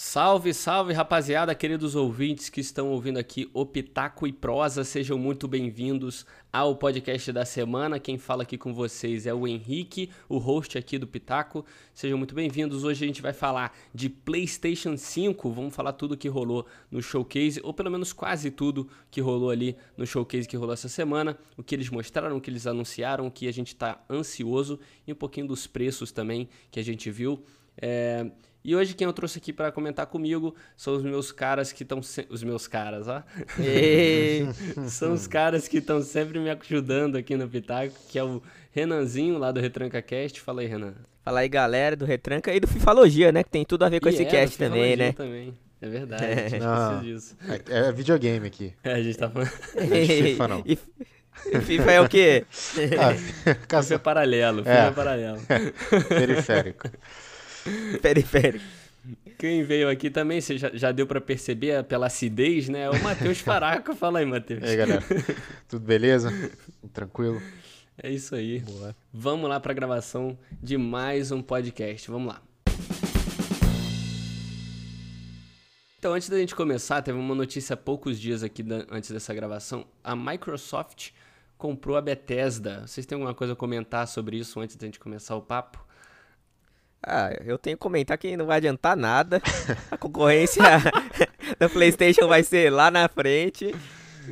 Salve, salve, rapaziada, queridos ouvintes que estão ouvindo aqui o Pitaco e Prosa, sejam muito bem-vindos ao podcast da semana. Quem fala aqui com vocês é o Henrique, o host aqui do Pitaco. Sejam muito bem-vindos. Hoje a gente vai falar de PlayStation 5, vamos falar tudo que rolou no showcase, ou pelo menos quase tudo que rolou ali no showcase que rolou essa semana, o que eles mostraram, o que eles anunciaram, o que a gente está ansioso e um pouquinho dos preços também que a gente viu. É... E hoje quem eu trouxe aqui para comentar comigo são os meus caras que estão se... os meus caras, ó. são os caras que estão sempre me ajudando aqui no Pitaco, que é o Renanzinho lá do Retranca Cast. Fala aí, Renan. Fala aí, galera do Retranca e do Fifalogia, né, que tem tudo a ver com e esse é, cast também, né? também. É verdade, é. a gente não, disso. É, é, videogame aqui. É, a gente tá falando. É FIFA não. E... FIFA é o quê? Ah, FIFA é paralelo, FIFA é, é paralelo. Periférico. Periférico. Quem veio aqui também, você já, já deu para perceber pela acidez, né? É o Matheus Faraco. Fala aí, Matheus. E aí, galera. Tudo beleza? Tranquilo? É isso aí. Boa. Vamos lá para a gravação de mais um podcast. Vamos lá. Então, antes da gente começar, teve uma notícia há poucos dias aqui da, antes dessa gravação. A Microsoft comprou a Bethesda. Vocês têm alguma coisa a comentar sobre isso antes da gente começar o papo? Ah, eu tenho que comentar que não vai adiantar nada. A concorrência da PlayStation vai ser lá na frente.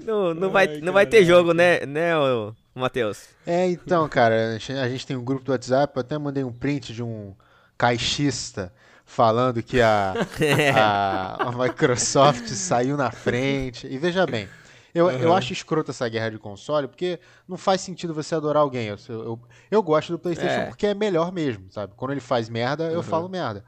Não, não, Ai, vai, não vai ter jogo, né, né Matheus? É, então, cara, a gente tem um grupo do WhatsApp. Eu até mandei um print de um caixista falando que a, a, a Microsoft saiu na frente. E veja bem, eu, uhum. eu acho escroto essa guerra de console, porque não faz sentido você adorar alguém. Eu, eu, eu gosto do PlayStation é. porque é melhor mesmo, sabe? Quando ele faz merda, eu uhum. falo merda.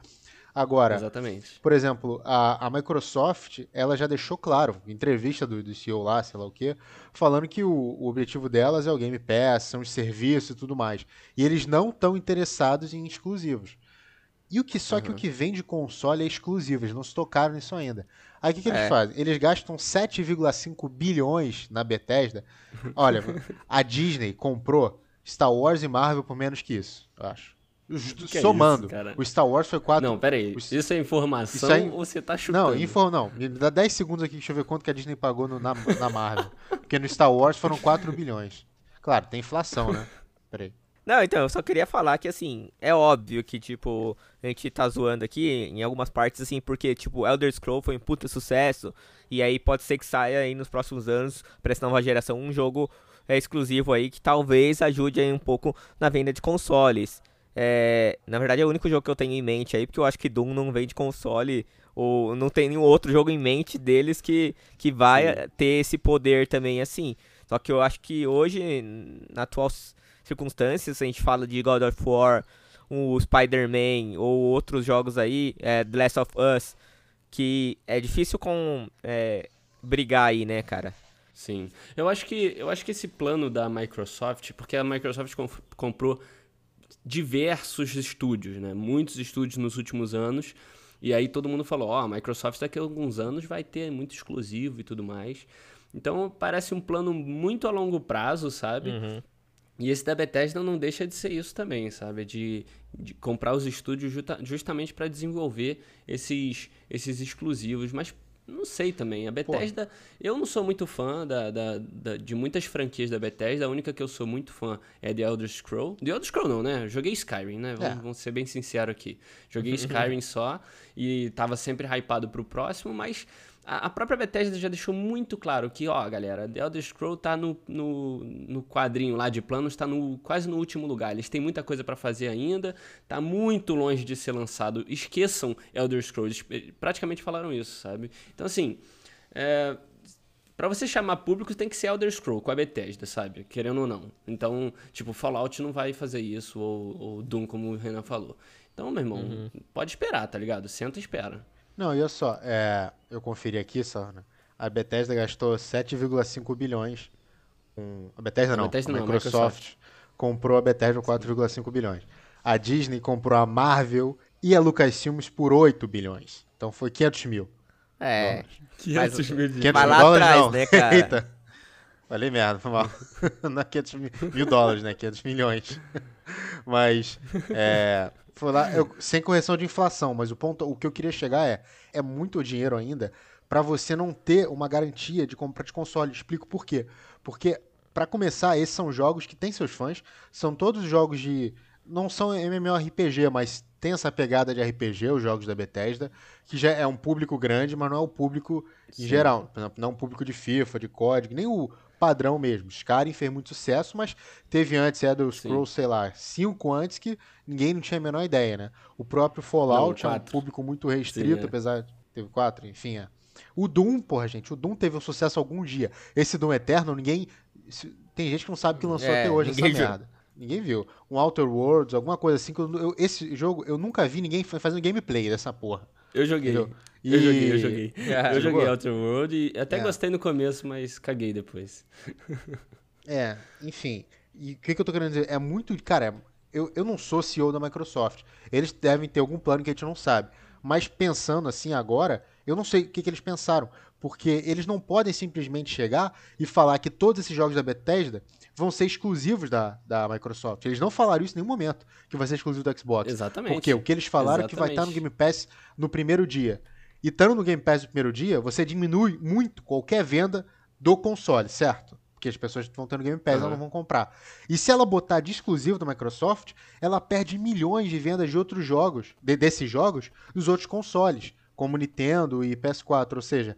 Agora, Exatamente. por exemplo, a, a Microsoft, ela já deixou claro, entrevista do, do CEO lá, sei lá o quê, falando que o, o objetivo delas é o Game Pass, são os serviços e tudo mais. E eles não estão interessados em exclusivos. E o que só uhum. que o que vem de console é exclusivo, eles não se tocaram nisso ainda. Aí o que, que eles é. fazem? Eles gastam 7,5 bilhões na Bethesda. Olha, a Disney comprou Star Wars e Marvel por menos que isso, eu acho. Que Somando. É isso, o Star Wars foi 4. Não, peraí. O... Isso é informação isso é... ou você tá chutando? Não, info... não. Me dá 10 segundos aqui, deixa eu ver quanto que a Disney pagou no, na, na Marvel. Porque no Star Wars foram 4 bilhões. Claro, tem inflação, né? Peraí. Não, então, eu só queria falar que, assim, é óbvio que, tipo, a gente tá zoando aqui em algumas partes, assim, porque, tipo, Elder Scrolls foi um puta sucesso, e aí pode ser que saia aí nos próximos anos, pra essa nova geração, um jogo é, exclusivo aí que talvez ajude aí um pouco na venda de consoles. É, na verdade, é o único jogo que eu tenho em mente aí, porque eu acho que Doom não vende console, ou não tem nenhum outro jogo em mente deles que, que vai Sim. ter esse poder também, assim. Só que eu acho que hoje, na atual circunstâncias, a gente fala de God of War, o Spider-Man ou outros jogos aí, é, The Last of Us, que é difícil com é, brigar aí, né, cara? Sim. Eu acho que eu acho que esse plano da Microsoft, porque a Microsoft comprou diversos estúdios, né? Muitos estúdios nos últimos anos. E aí todo mundo falou, ó, oh, a Microsoft daqui a alguns anos vai ter muito exclusivo e tudo mais. Então parece um plano muito a longo prazo, sabe? Uhum. E esse da Bethesda não deixa de ser isso também, sabe? De, de comprar os estúdios justa, justamente para desenvolver esses, esses exclusivos. Mas não sei também. A Bethesda, Pô. eu não sou muito fã da, da, da, de muitas franquias da Bethesda. A única que eu sou muito fã é The Elder Scroll. The Elder Scroll não, né? joguei Skyrim, né? Vamos, é. vamos ser bem sinceros aqui. Joguei Skyrim só e tava sempre hypado pro próximo, mas a, própria Bethesda já deixou muito claro que, ó, galera, The Elder Scrolls tá no, no, no quadrinho lá de planos, tá no, quase no último lugar. Eles têm muita coisa para fazer ainda, tá muito longe de ser lançado. Esqueçam Elder Scrolls, eles praticamente falaram isso, sabe? Então, assim, é, para você chamar público tem que ser Elder Scrolls com a Bethesda, sabe? Querendo ou não. Então, tipo, Fallout não vai fazer isso, ou, ou Doom, como o Renan falou. Então, meu irmão, uhum. pode esperar, tá ligado? Senta e espera. Não, e olha só, é, eu conferi aqui só, né? A Bethesda gastou 7,5 bilhões com... A Bethesda não, a, Bethesda não, a Microsoft, Microsoft, comprou a Bethesda por 4,5 bilhões. A Disney comprou a Marvel e a Lucasfilmes por 8 bilhões. Então foi 500 mil. É, 500 mil. 500 Vai lá dólares, atrás, não. né, cara? Eita. Falei merda, foi mal. não é 500 mil, mil dólares, né? 500 milhões. Mas, é, Foi lá, eu- sem correção de inflação, mas o ponto, o que eu queria chegar é, é muito dinheiro ainda pra você não ter uma garantia de compra de console. Explico por quê. Porque pra começar, esses são jogos que têm seus fãs, são todos jogos de não são MMORPG, mas tem essa pegada de RPG, os jogos da Bethesda, que já é um público grande, mas não é o público em Sim. geral. Por exemplo, não é um público de FIFA, de código, nem o padrão mesmo. Skyrim fez muito sucesso, mas teve antes Elder Scrolls, sei lá, cinco antes que ninguém não tinha a menor ideia, né? O próprio Fallout é um público muito restrito, Sim, é. apesar de teve quatro, enfim, é. O Doom, porra, gente, o Doom teve um sucesso algum dia. Esse Doom Eterno, ninguém tem gente que não sabe que lançou É, até hoje essa viu. merda. Ninguém viu. Um Outer Worlds, alguma coisa assim. que eu- eu- esse jogo, eu nunca vi ninguém fa- fazendo gameplay dessa porra. Eu joguei. Entendeu? Eu E- joguei, eu joguei. Ah, eu jogou? joguei Outer World e até É. gostei no começo, mas caguei depois. É, enfim. E o que, que eu tô querendo dizer? É muito. Cara, eu, eu não sou CEO da Microsoft. Eles devem ter algum plano que a gente não sabe. Mas pensando assim agora, eu não sei o que, que eles pensaram. Porque eles não podem simplesmente chegar e falar que todos esses jogos da Bethesda vão ser exclusivos da, da Microsoft. Eles não falaram isso em nenhum momento, que vai ser exclusivo do Xbox. Exatamente. Porque o que eles falaram é que vai estar no Exatamente. Game Pass no primeiro dia. E estando no Game Pass no primeiro dia, você diminui muito qualquer venda do console, certo? Porque as pessoas que no Game Pass elas Aham. não vão comprar. E se ela botar de exclusivo da Microsoft, ela perde milhões de vendas de outros jogos, de- desses jogos, dos outros consoles, como Nintendo e PS4. Ou seja,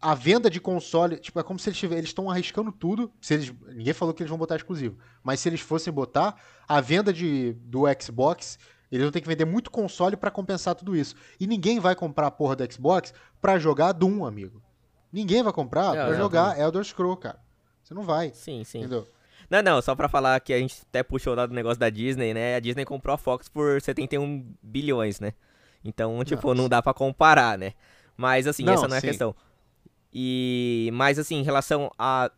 a venda de console, tipo, é como se eles tivessem, eles estão arriscando tudo. Se eles, ninguém falou que eles vão botar exclusivo, mas se eles fossem botar, a venda de, do Xbox, eles vão ter que vender muito console pra compensar tudo isso. E ninguém vai comprar a porra do Xbox pra jogar Doom, amigo. Ninguém vai comprar É, pra exatamente. jogar Elder Scrolls, cara. Você não vai, Sim, sim. entendeu? Não, não, só pra falar que a gente até puxou lá do negócio da Disney, né? A Disney comprou a Fox por 71 bilhões, né? Então, tipo, Nossa. não dá pra comparar, né? Mas, assim, Não, essa não é a sim. questão. E, mas, assim, em relação a...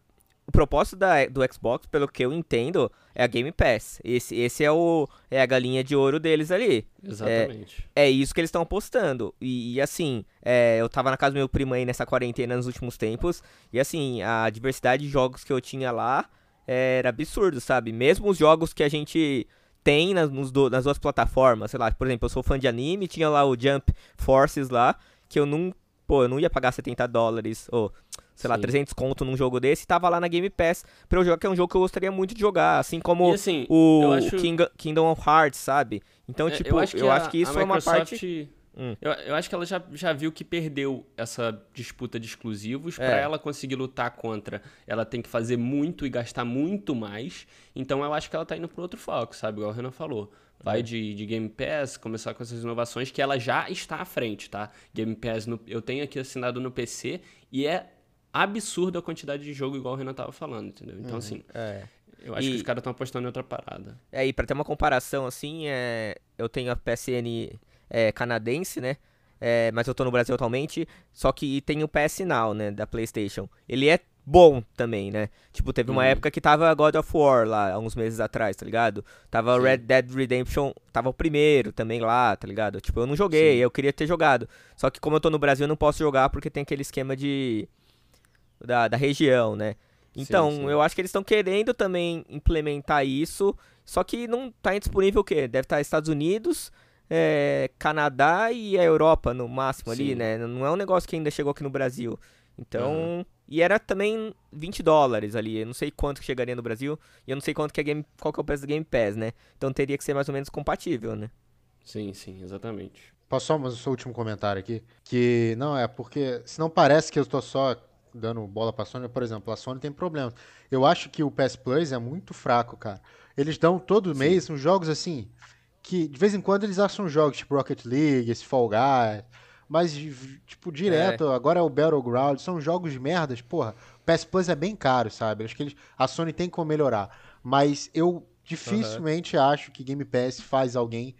O propósito da, do Xbox, pelo que eu entendo, é a Game Pass. Esse, esse é, o, é a galinha de ouro deles ali. Exatamente. É isso que eles estão apostando. E, e, assim, é, eu tava na casa do meu primo aí nessa quarentena nos últimos tempos. E assim, a diversidade de jogos que eu tinha lá era absurdo, sabe? Mesmo os jogos que a gente tem nas, nos do- nas duas plataformas, sei lá, por exemplo, eu sou fã de anime, tinha lá o Jump Forces lá, que eu não. Pô, eu não ia pagar 70 dólares, ou, sei lá, Sim. 300 conto num jogo desse, e tava lá na Game Pass pra eu jogar, que é um jogo que eu gostaria muito de jogar, assim como assim, o eu acho- King- Kingdom of Hearts, sabe? Então, É, tipo, eu acho que, a- isso a é uma Microsoft, parte. Hum. Eu, eu acho que ela já, já viu que perdeu essa disputa de exclusivos. É. Pra ela conseguir lutar contra, ela tem que fazer muito e gastar muito mais. Então eu acho que ela tá indo pro outro foco, sabe? Igual o Renan falou. Vai de, de Game Pass, começar com essas inovações que ela já está à frente, tá? Game Pass, no- eu tenho aqui assinado no PC e é absurda a quantidade de jogo, igual o Renan tava falando, entendeu? Então, assim, É. eu acho E- que os caras estão apostando em outra parada. É, e pra ter uma comparação assim, é, eu tenho a PSN é, canadense, né? É, mas eu tô no Brasil atualmente, só que tem o PS Now, né, da PlayStation. Ele é bom também, né? Tipo, teve uma Uhum. época que tava God of War lá, há uns meses atrás, tá ligado? Tava Sim. Red Dead Redemption, tava o primeiro também lá, tá ligado? Tipo, eu não joguei, Sim. eu queria ter jogado. Só que como eu tô no Brasil, eu não posso jogar porque tem aquele esquema de... da, da região, né? Então, sim. eu acho que eles estão querendo também implementar isso, só que não tá disponível o quê? Deve estar Estados Unidos, é, Canadá e a Europa no máximo ali, Sim. né? Não é um negócio que ainda chegou aqui no Brasil. Então, e era também 20 dólares ali, eu não sei quanto que chegaria no Brasil, e eu não sei quanto que é game, qual que é o preço do Game Pass, né? Então teria que ser mais ou menos compatível, né? Sim, sim, exatamente. Posso só mas o seu último comentário aqui? Que não é porque senão parece que eu estou só dando bola pra Sony, por exemplo, a Sony tem problemas. Eu acho que o PS Plus é muito fraco, cara. Eles dão todo mês uns jogos assim que de vez em quando eles acham jogos tipo Rocket League, esse Fall Guys, mas tipo direto, agora é o Battleground, são jogos de merdas, porra. O PS Plus é bem caro, sabe? Acho que eles, a Sony tem como melhorar, mas eu dificilmente acho que Game Pass faz alguém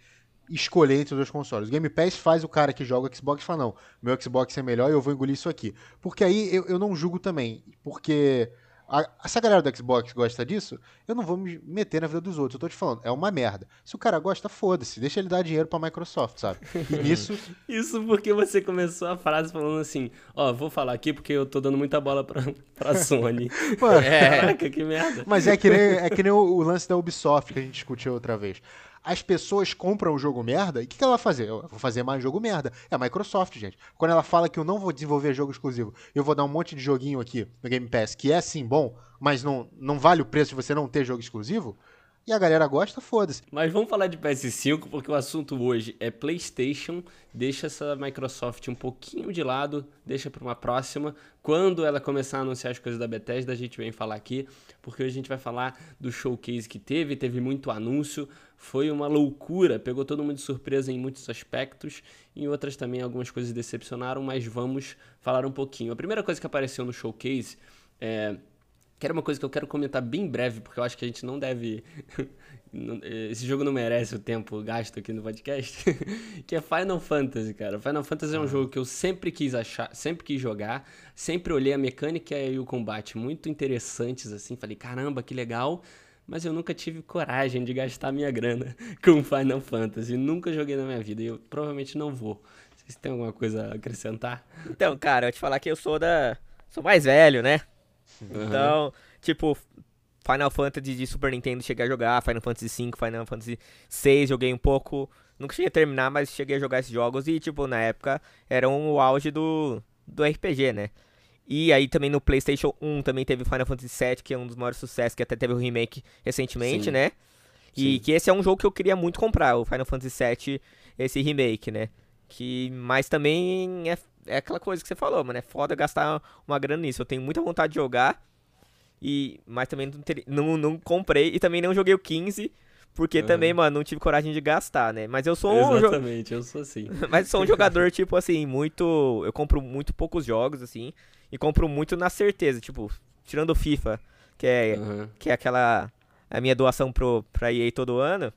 escolher entre os dois consoles. O Game Pass faz o cara que joga o Xbox falar, não, meu Xbox é melhor e eu vou engolir isso aqui. Porque aí eu, eu não julgo também, porque a, se a galera do Xbox gosta disso, eu não vou me meter na vida dos outros. Eu tô te falando, é uma merda. Se o cara gosta, foda-se, deixa ele dar dinheiro pra Microsoft, sabe? E nisso, Isso porque você começou a frase falando assim, ó, vou falar aqui porque eu tô dando muita bola pra, pra Sony. mano, É. Caraca, que merda. Mas é que nem, é que nem o, o lance da Ubisoft que a gente discutiu outra vez. As pessoas compram o jogo merda, e o que, que ela vai fazer? Eu vou fazer mais jogo merda. É a Microsoft, gente. Quando ela fala que eu não vou desenvolver jogo exclusivo, eu vou dar um monte de joguinho aqui no Game Pass, que é sim bom, mas não, não vale o preço de você não ter jogo exclusivo, e a galera gosta, foda-se. Mas vamos falar de PS5, porque o assunto hoje é PlayStation. Deixa essa Microsoft um pouquinho de lado, deixa para uma próxima. Quando ela começar a anunciar as coisas da Bethesda, a gente vem falar aqui, porque hoje a gente vai falar do showcase que teve, teve muito anúncio, foi uma loucura, pegou todo mundo de surpresa em muitos aspectos, em outras também algumas coisas decepcionaram, mas vamos falar um pouquinho. A primeira coisa que apareceu no showcase é que era uma coisa que eu quero comentar bem breve, porque eu acho que a gente não deve. Esse jogo não merece o tempo gasto aqui no podcast. que é Final Fantasy, cara. Final Fantasy é um ah. jogo que eu sempre quis achar, sempre quis jogar, sempre olhei a mecânica e o combate muito interessantes, assim. Falei, caramba, que legal. Mas eu nunca tive coragem de gastar minha grana com Final Fantasy. Nunca joguei na minha vida e eu provavelmente não vou. Vocês têm alguma coisa a acrescentar? Então, cara, eu te falar que eu sou da. Sou mais velho, né? Uhum. Então, tipo, Final Fantasy de Super Nintendo cheguei a jogar, Final Fantasy V, Final Fantasy VI joguei um pouco. Nunca cheguei a terminar, mas cheguei a jogar esses jogos e, tipo, na época eram o auge do, do RPG, né? E aí também no PlayStation 1 também teve Final Fantasy VII, que é um dos maiores sucessos, que até teve o um remake recentemente, Sim. né? E Sim. que esse é um jogo que eu queria muito comprar, o Final Fantasy VII, esse remake, né? Que, mas também é é aquela coisa que você falou, mano. É foda gastar uma grana nisso. Eu tenho muita vontade de jogar. E, mas também não, ter, não, não comprei. E também não joguei o 15. Porque uhum. também, mano, não tive coragem de gastar, né? Mas eu sou um. Exatamente, eu sou assim. mas sou um jogador, tipo assim, muito. Eu compro muito poucos jogos, assim. E compro muito na certeza, tipo, tirando o FIFA, que é, uhum. que é aquela. A minha doação pro, pra EA todo ano.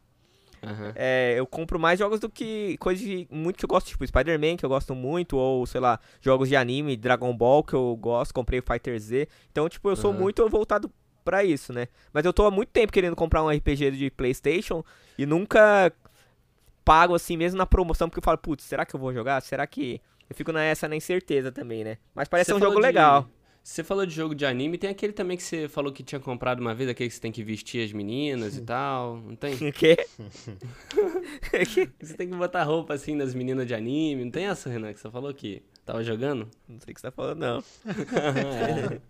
Uhum. É, eu compro mais jogos do que coisas muito que eu gosto, tipo Spider-Man, que eu gosto muito, ou sei lá, jogos de anime, Dragon Ball, que eu gosto, comprei Fighter Z. Então, tipo, eu sou uhum. muito voltado para isso, né? Mas eu tô há muito tempo querendo comprar um RPG de PlayStation e nunca pago assim mesmo na promoção, porque eu falo, putz, será que eu vou jogar? Será que. Eu fico nessa na incerteza também, né? Mas parece ser um jogo de... legal. Você falou de jogo de anime, tem aquele também que você falou que tinha comprado uma vez, aquele que você tem que vestir as meninas e tal, não tem? O quê? você tem que botar roupa assim nas meninas de anime, não tem essa, Renan, que você falou que tava jogando? Não sei o que você tá falando, não. é.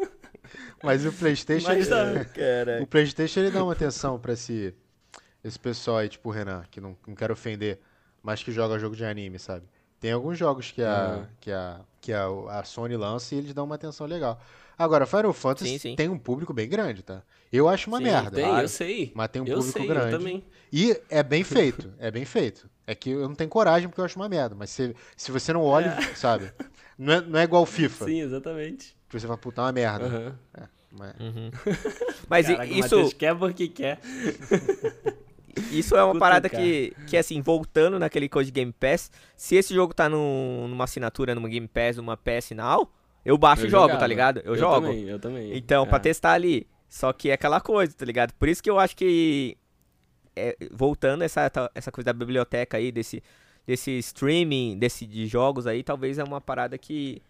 Mas o Playstation... Mas tá, o Playstation ele dá uma atenção pra esse, esse pessoal aí, tipo o Renan, que não, não quero ofender, mas que joga jogo de anime, sabe? Tem alguns jogos que a, uhum. que a, que a, a Sony lança e eles dão uma atenção legal. Agora, Final Fantasy sim, sim. tem um público bem grande, tá? Eu acho uma sim, merda. Tem, claro, eu sei. Mas tem um eu público sei, grande. Eu também. E é bem feito, é bem feito. É que eu não tenho coragem porque eu acho uma merda. Mas se, se você não olha, é. sabe? Não é, não é igual FIFA. Sim, exatamente. Você vai putar uma merda. Uhum. É, mas uhum. mas Caraca, isso. quer porque quer. Isso é uma parada que, que, assim, voltando naquele coisa de Game Pass, se esse jogo tá num, numa assinatura, numa Game Pass, numa PS Now, eu baixo eu e jogo, tá jogava. tá ligado? Eu, eu jogo. Também, eu também. Então, é. pra testar ali. Só que é aquela coisa, tá ligado? Por isso que eu acho que. É, voltando essa, essa coisa da biblioteca aí, desse, desse streaming, desse de jogos aí, talvez é uma parada que.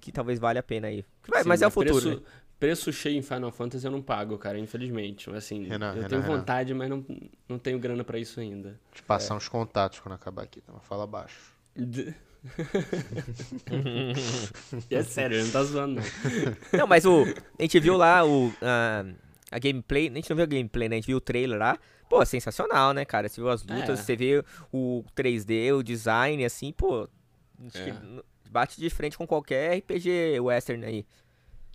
Que talvez valha a pena aí. Sim, mas é o futuro. Preço, né? Preço cheio em Final Fantasy eu não pago, cara, infelizmente. Assim, Renan, eu Renan, tenho vontade, Renan. mas não, não tenho grana para isso ainda. Te passar é. uns contatos quando acabar aqui, tá? Fala baixo. é sério, não tá zoando, não. Não, mas o. A gente viu lá o. A, a gameplay. A gente não viu a gameplay, né? A gente viu o trailer lá. Pô, sensacional, né, cara? Você viu as lutas, é. você vê o 3D, o design, assim, pô. É. bate de frente com qualquer RPG western aí.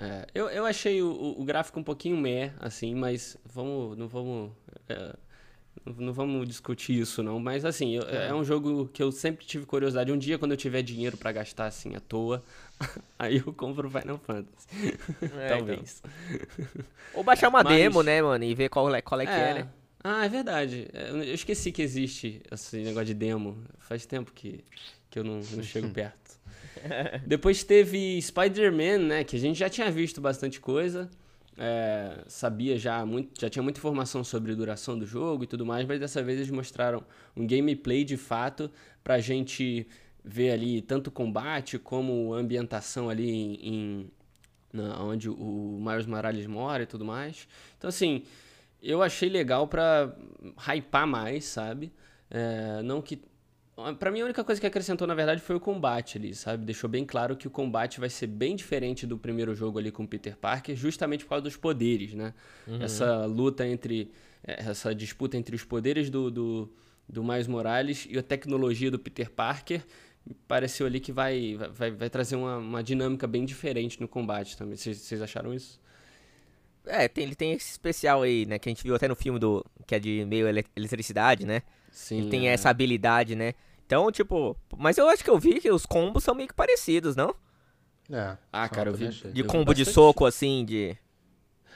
É, eu, eu achei o, o gráfico um pouquinho meh, assim, mas vamos, não vamos. É, não vamos discutir isso, não. Mas, assim, eu, é. é um jogo que eu sempre tive curiosidade. Um dia, quando eu tiver dinheiro para gastar, assim, à toa, aí eu compro Final Fantasy. É, Talvez. Então. Ou baixar uma mas... demo, né, mano, e ver qual é, qual é, que é, né? Ah, é verdade. É, eu esqueci que existe esse negócio de demo. Faz tempo que, que eu não, não chego perto. Depois teve Spider-Man, né? Que a gente já tinha visto bastante coisa. É, sabia já muito, já tinha muita informação sobre a duração do jogo e tudo mais, mas dessa vez eles mostraram um gameplay de fato pra gente ver ali tanto combate como ambientação ali em, em na, onde o Miles Morales mora e tudo mais. Então assim, Eu achei legal pra hypar mais, sabe? É, não que. Pra mim, a única coisa que acrescentou, na verdade, foi o combate ali, sabe? Deixou bem claro que o combate vai ser bem diferente do primeiro jogo ali com o Peter Parker, justamente por causa dos poderes, né? Essa luta entre. é, Essa disputa entre os poderes do, do, do Miles Morales e a tecnologia do Peter Parker pareceu ali que vai, vai, vai trazer uma, uma dinâmica bem diferente no combate também. Vocês vocês acharam isso? É, tem, ele tem esse especial aí, né? Que a gente viu até no filme do. Que é de meio ele- eletricidade, né? Sim. Ele tem é. essa habilidade, né? Então, tipo. Mas eu acho que eu vi que os combos são meio que parecidos, não? É. Ah, cara, eu vi- achei. De Eu vi combo de soco, assim, de.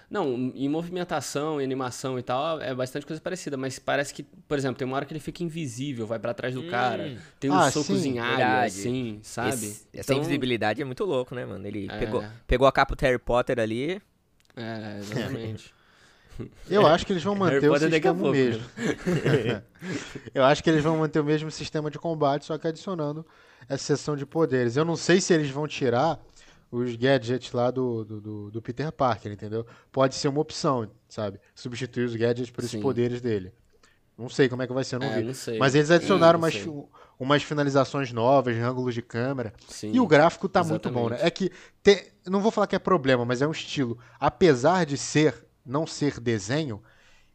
Não, em movimentação, em animação e tal, é bastante coisa parecida, mas parece que, por exemplo, tem uma hora que ele fica invisível, vai pra trás do cara, tem uns Ah, socos sim, em área, assim, sabe? Esse- essa Então, invisibilidade é muito louco, né, mano? Ele É. pegou, pegou a capa do Harry Potter ali. É, exatamente. Eu acho que eles vão manter o sistema pouco, né? mesmo. Eu acho que eles vão manter o mesmo sistema de combate, só que adicionando essa seção de poderes. Eu não sei se eles vão tirar os gadgets lá do, do, do- do Peter Parker, entendeu? Pode ser uma opção, sabe? Substituir os gadgets por esses poderes dele. Não sei como é que vai ser, eu não É, vi. não. Mas eles adicionaram Não umas, sei. umas finalizações novas, ângulos de câmera. Sim. E o gráfico tá muito bom, né? exatamente. É que, te- não vou falar que é problema, mas é um estilo. Apesar de ser, não ser desenho,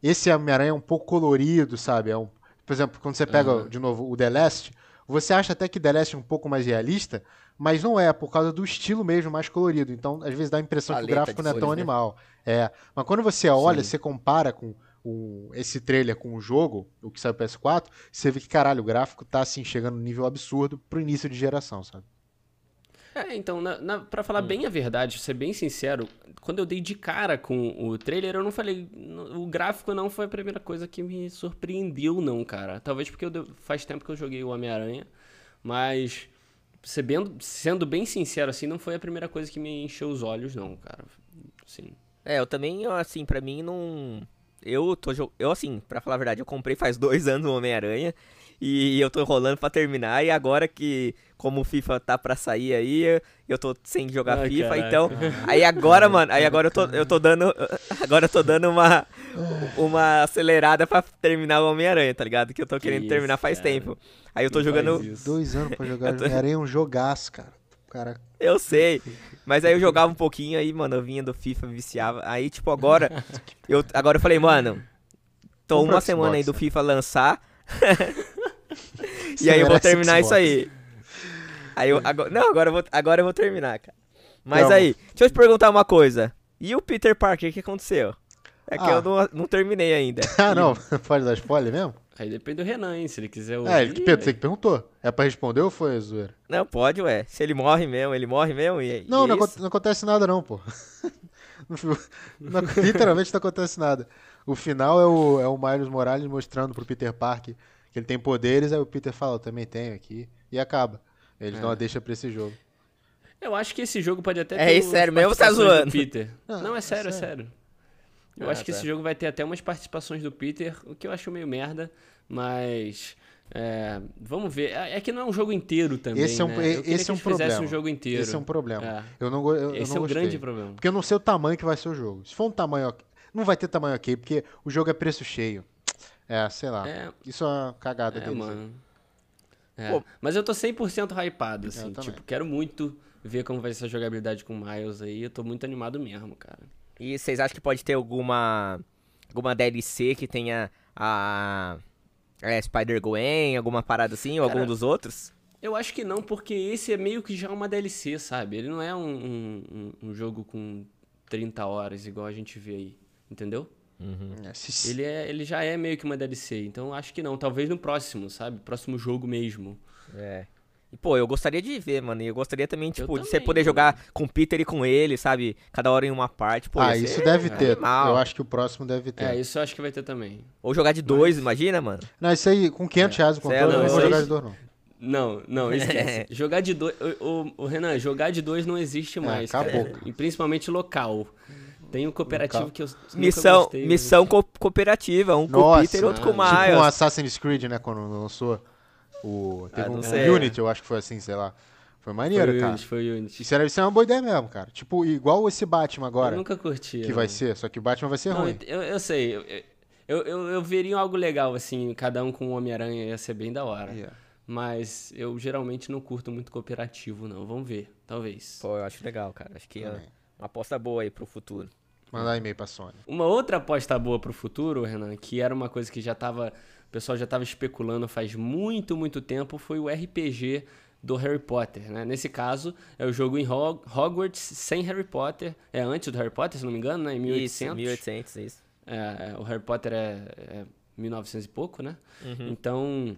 esse Homem-Aranha é um pouco colorido, sabe? É um, por exemplo, quando você pega, Aham. de novo, o The Last, você acha até que The Last é um pouco mais realista, mas não é, por causa do estilo mesmo mais colorido. Então, às vezes dá a impressão que o gráfico não é tão né? animal. É. Mas quando você olha, Sim. você compara com o- esse trailer com o jogo, o que saiu pro PS4, você vê que, caralho, o gráfico tá, assim, chegando num nível absurdo pro início de geração, sabe? É, então, na, na, pra Hum. falar bem a verdade, ser bem sincero, quando eu dei de cara com o trailer, eu não falei. O gráfico não foi a primeira coisa que me surpreendeu, não, cara. Talvez porque eu faz tempo que eu joguei o Homem-Aranha, mas. bem- sendo bem sincero, assim, não foi a primeira coisa que me encheu os olhos, não, cara. Sim. É, eu também, assim, pra mim não. Eu tô. Eu, assim, pra falar a verdade, eu comprei faz dois anos o Homem-Aranha. E eu tô enrolando pra terminar. E agora que, como o FIFA tá pra sair aí, eu tô sem jogar Ai, FIFA, caraca. então. Aí agora, mano, aí agora eu tô, eu tô dando. Agora eu tô dando uma. Uma acelerada pra terminar o Homem-Aranha, tá ligado? Que eu tô Que querendo isso, terminar faz cara. tempo. Aí eu tô Não jogando. Dois anos pra jogar tô- Homem-Aranha é um jogaço, cara. Cara, Eu sei. Mas aí eu jogava um pouquinho aí, mano, eu vinha do FIFA, viciava. Aí, tipo, agora. Eu, agora eu falei, mano, tô Compra uma Xbox, semana aí do? FIFA lançar. E aí eu vou terminar isso Xbox. aí. Aí eu. Agora, não, agora eu, vou, agora eu vou terminar, cara. Mas Não. aí, deixa eu te perguntar uma coisa. E o Peter Parker, o que aconteceu? É que Ah. eu não, não terminei ainda. Ah, não. Pode dar spoiler mesmo? Aí depende do Renan, hein? Se ele quiser ouvir. É, ele que, per- você que perguntou. É pra responder ou foi zoeira? Não, pode, ué. Se ele morre mesmo, ele morre mesmo. E, Não, e não, é isso? aconte- não acontece nada não, pô. Não- literalmente não acontece nada. O final é o, é o Miles Morales mostrando pro Peter Parker que ele tem poderes, aí o Peter fala, eu também tenho aqui, e acaba. Eles É. a deixa pra esse jogo. Eu acho que esse jogo pode até É, ter isso, sério mesmo tá zoando? Peter. Não, Não, é é sério, é sério. sério. Eu Ah, acho que tá. esse jogo vai ter até umas participações do Peter, o que eu acho meio merda, mas é, vamos ver. É é que não é um jogo inteiro também, Esse é um- né? Eu esse que é um problema. um jogo inteiro. Esse é um problema. É. Eu não, eu, eu Esse não é o gostei. grande problema. Porque eu não sei o tamanho que vai ser o jogo. Se for um tamanho ok, não vai ter tamanho ok, porque o jogo é preço cheio. É, sei lá. É, Isso é uma cagada é deles. mano. É. Pô. Mas eu tô 100% hypado, assim. Tipo, quero muito ver como vai ser a jogabilidade com o Miles aí. Eu tô muito animado mesmo, cara. E vocês acham que pode ter alguma alguma DLC que tenha a é, Spider-Gwen, alguma parada assim, ou Cara, algum dos outros? Eu acho que não, porque esse é meio que já uma DLC, sabe? Ele não é um, um, um- jogo com 30 horas, igual a gente vê aí. Entendeu? É, se- se- Ele, é, ele já é meio que uma DLC, então acho que não. Talvez no próximo, sabe? Próximo jogo mesmo. É. E, pô, eu gostaria de ver, mano. E eu gostaria também, tipo, de você poder mano. jogar com o Peter e com ele, sabe? Cada hora em uma parte. Pô, ah, isso deve ter. animal. Eu acho que o próximo deve ter. É, isso eu acho que vai ter também. Ou jogar de dois, imagina, mano. Não, isso aí, com 500 reais o é eu não vou louco. jogar de dor, não. Não, não, esquece. jogar de dois. O, o- o Renan, jogar de dois não existe mais. É, acabou. cara. E principalmente local. Tem um cooperativo Local. que eu nunca Missão, gostei, missão co- cooperativa, um com o Nossa, Peter e outro com o ah, Tipo um. Assassin's Creed, né, quando lançou o... Teve Ah, um sei. Unity, eu acho que foi assim, sei lá. Foi maneiro, foi cara. Unity, foi Unity. Isso, era, isso é uma boa ideia mesmo, cara. Tipo, igual esse Batman agora. Eu nunca curti. Que vai ser, só que o Batman vai ser Não, ruim. eu, eu sei. Eu, eu, eu, eu veria algo legal, assim, cada um com o Homem-Aranha ia ser bem da hora. Yeah. Mas eu geralmente não curto muito cooperativo, não. Vamos ver, talvez. Pô, eu acho legal, cara. Acho que é uma aposta boa aí pro futuro. Mandar e-mail pra Sony. Uma outra aposta boa pro futuro, Renan, que era uma coisa que já tava. O pessoal já tava especulando faz muito, muito tempo, foi o RPG do Harry Potter, né? Nesse caso, é o jogo em Hog- Hogwarts sem Harry Potter. É antes do Harry Potter, se não me engano, né? Em 1800. Isso, 1800, isso. É, é, o Harry Potter é, é 1900 e pouco, né? Uhum. Então,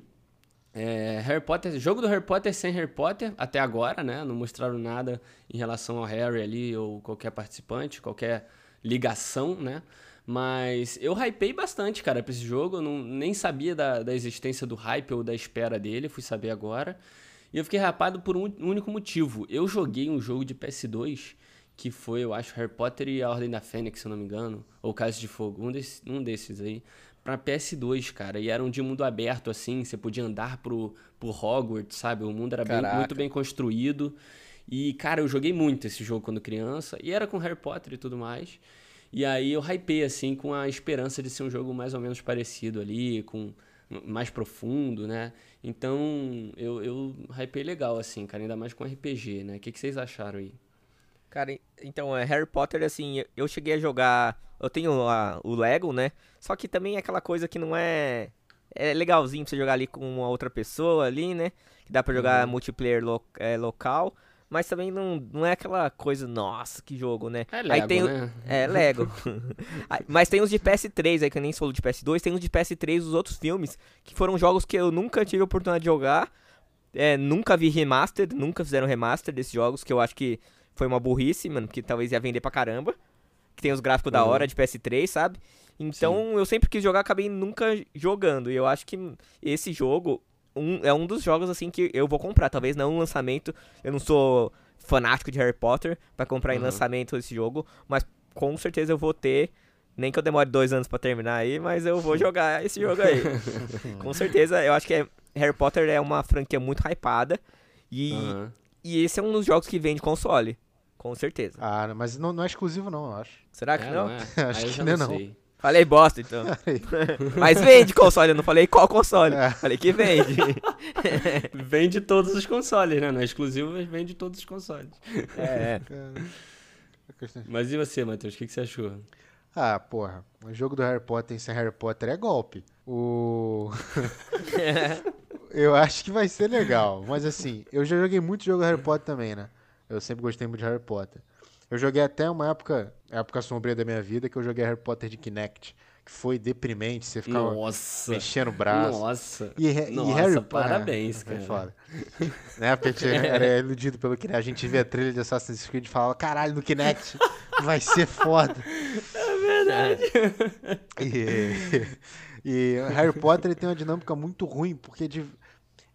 é, Harry Potter, jogo do Harry Potter sem Harry Potter até agora, né? Não mostraram nada em relação ao Harry ali ou qualquer participante, qualquer ligação, né? Mas eu hypei bastante, cara, pra esse jogo. Eu não, nem sabia da, da existência do hype ou da espera dele, fui saber agora. E eu fiquei rapado por um único motivo. Eu joguei um jogo de PS2 que foi, eu acho, Harry Potter e a Ordem da Fênix, se eu não me engano, ou Casa de Fogo, um, desse, um desses aí, pra PS2, cara. E era um de mundo aberto, assim, você podia andar pro, pro Hogwarts, sabe? O mundo era bem- muito bem construído. E, cara, eu joguei muito esse jogo quando criança, e era com Harry Potter e tudo mais. E aí eu hypei, assim, com a esperança de ser um jogo mais ou menos parecido ali, com mais profundo, né? Então, eu, eu hypei legal, assim, cara, ainda mais com RPG, né? O que, que vocês acharam aí? Cara, en- então, é, Harry Potter, assim, eu cheguei a jogar. Eu tenho a- o Lego, né? Só que também é aquela coisa que não é. É legalzinho pra você jogar ali com uma outra pessoa ali, né? Que dá pra jogar multiplayer lo- é, local. Mas também não, não é aquela coisa, nossa, que jogo, né? É Aí Lego, tem o- né? É, Lego. Mas tem os de PS3 aí, que eu nem sou de PS2. Tem os de PS3 dos outros filmes, que foram jogos que eu nunca tive a oportunidade de jogar. É, nunca vi remaster, nunca fizeram remaster desses jogos, que eu acho que foi uma burrice, mano, porque talvez ia vender pra caramba. Que tem os gráficos da Uhum. hora de PS3, sabe? Então eu sempre quis jogar, acabei nunca jogando. E eu acho que esse jogo um- é um dos jogos assim que eu vou comprar. Talvez não um lançamento. Eu não sou fanático de Harry Potter pra comprar em Uhum. lançamento esse jogo, mas com certeza eu vou ter. Nem que eu demore dois anos pra terminar aí, mas eu vou jogar esse jogo aí. com certeza, eu acho que é- Harry Potter é uma franquia muito hypada. E, Aham. e esse é um dos jogos que vende console. Com certeza. Ah, mas não, não é exclusivo, não, eu acho. Será que É, não? é? Acho Aí eu que já não não não. sei. Falei bosta, então. Mas vende console, eu não falei qual console. É. Falei que vende. Vende todos os consoles, né? Não é exclusivo, mas vende todos os consoles. É, Mas e você, Matheus? O que, que você achou? Ah, porra. O jogo do Harry Potter sem Harry Potter é golpe. O. eu acho que vai ser legal. Mas assim, eu já joguei muito jogo do Harry Potter também, né? Eu sempre gostei muito de Harry Potter. Eu joguei até uma época, época sombria da minha vida, que eu joguei Harry Potter de Kinect. Que foi deprimente, você ficava Nossa! mexendo o braço. Nossa! E, e Nossa, Harry parabéns, Potter. cara. foda. né? Porque a gente era iludido pelo Kinect. A gente via a trilha de Assassin's Creed e falava: caralho, no Kinect vai ser foda. E, e Harry Potter ele tem uma dinâmica muito ruim, porque de-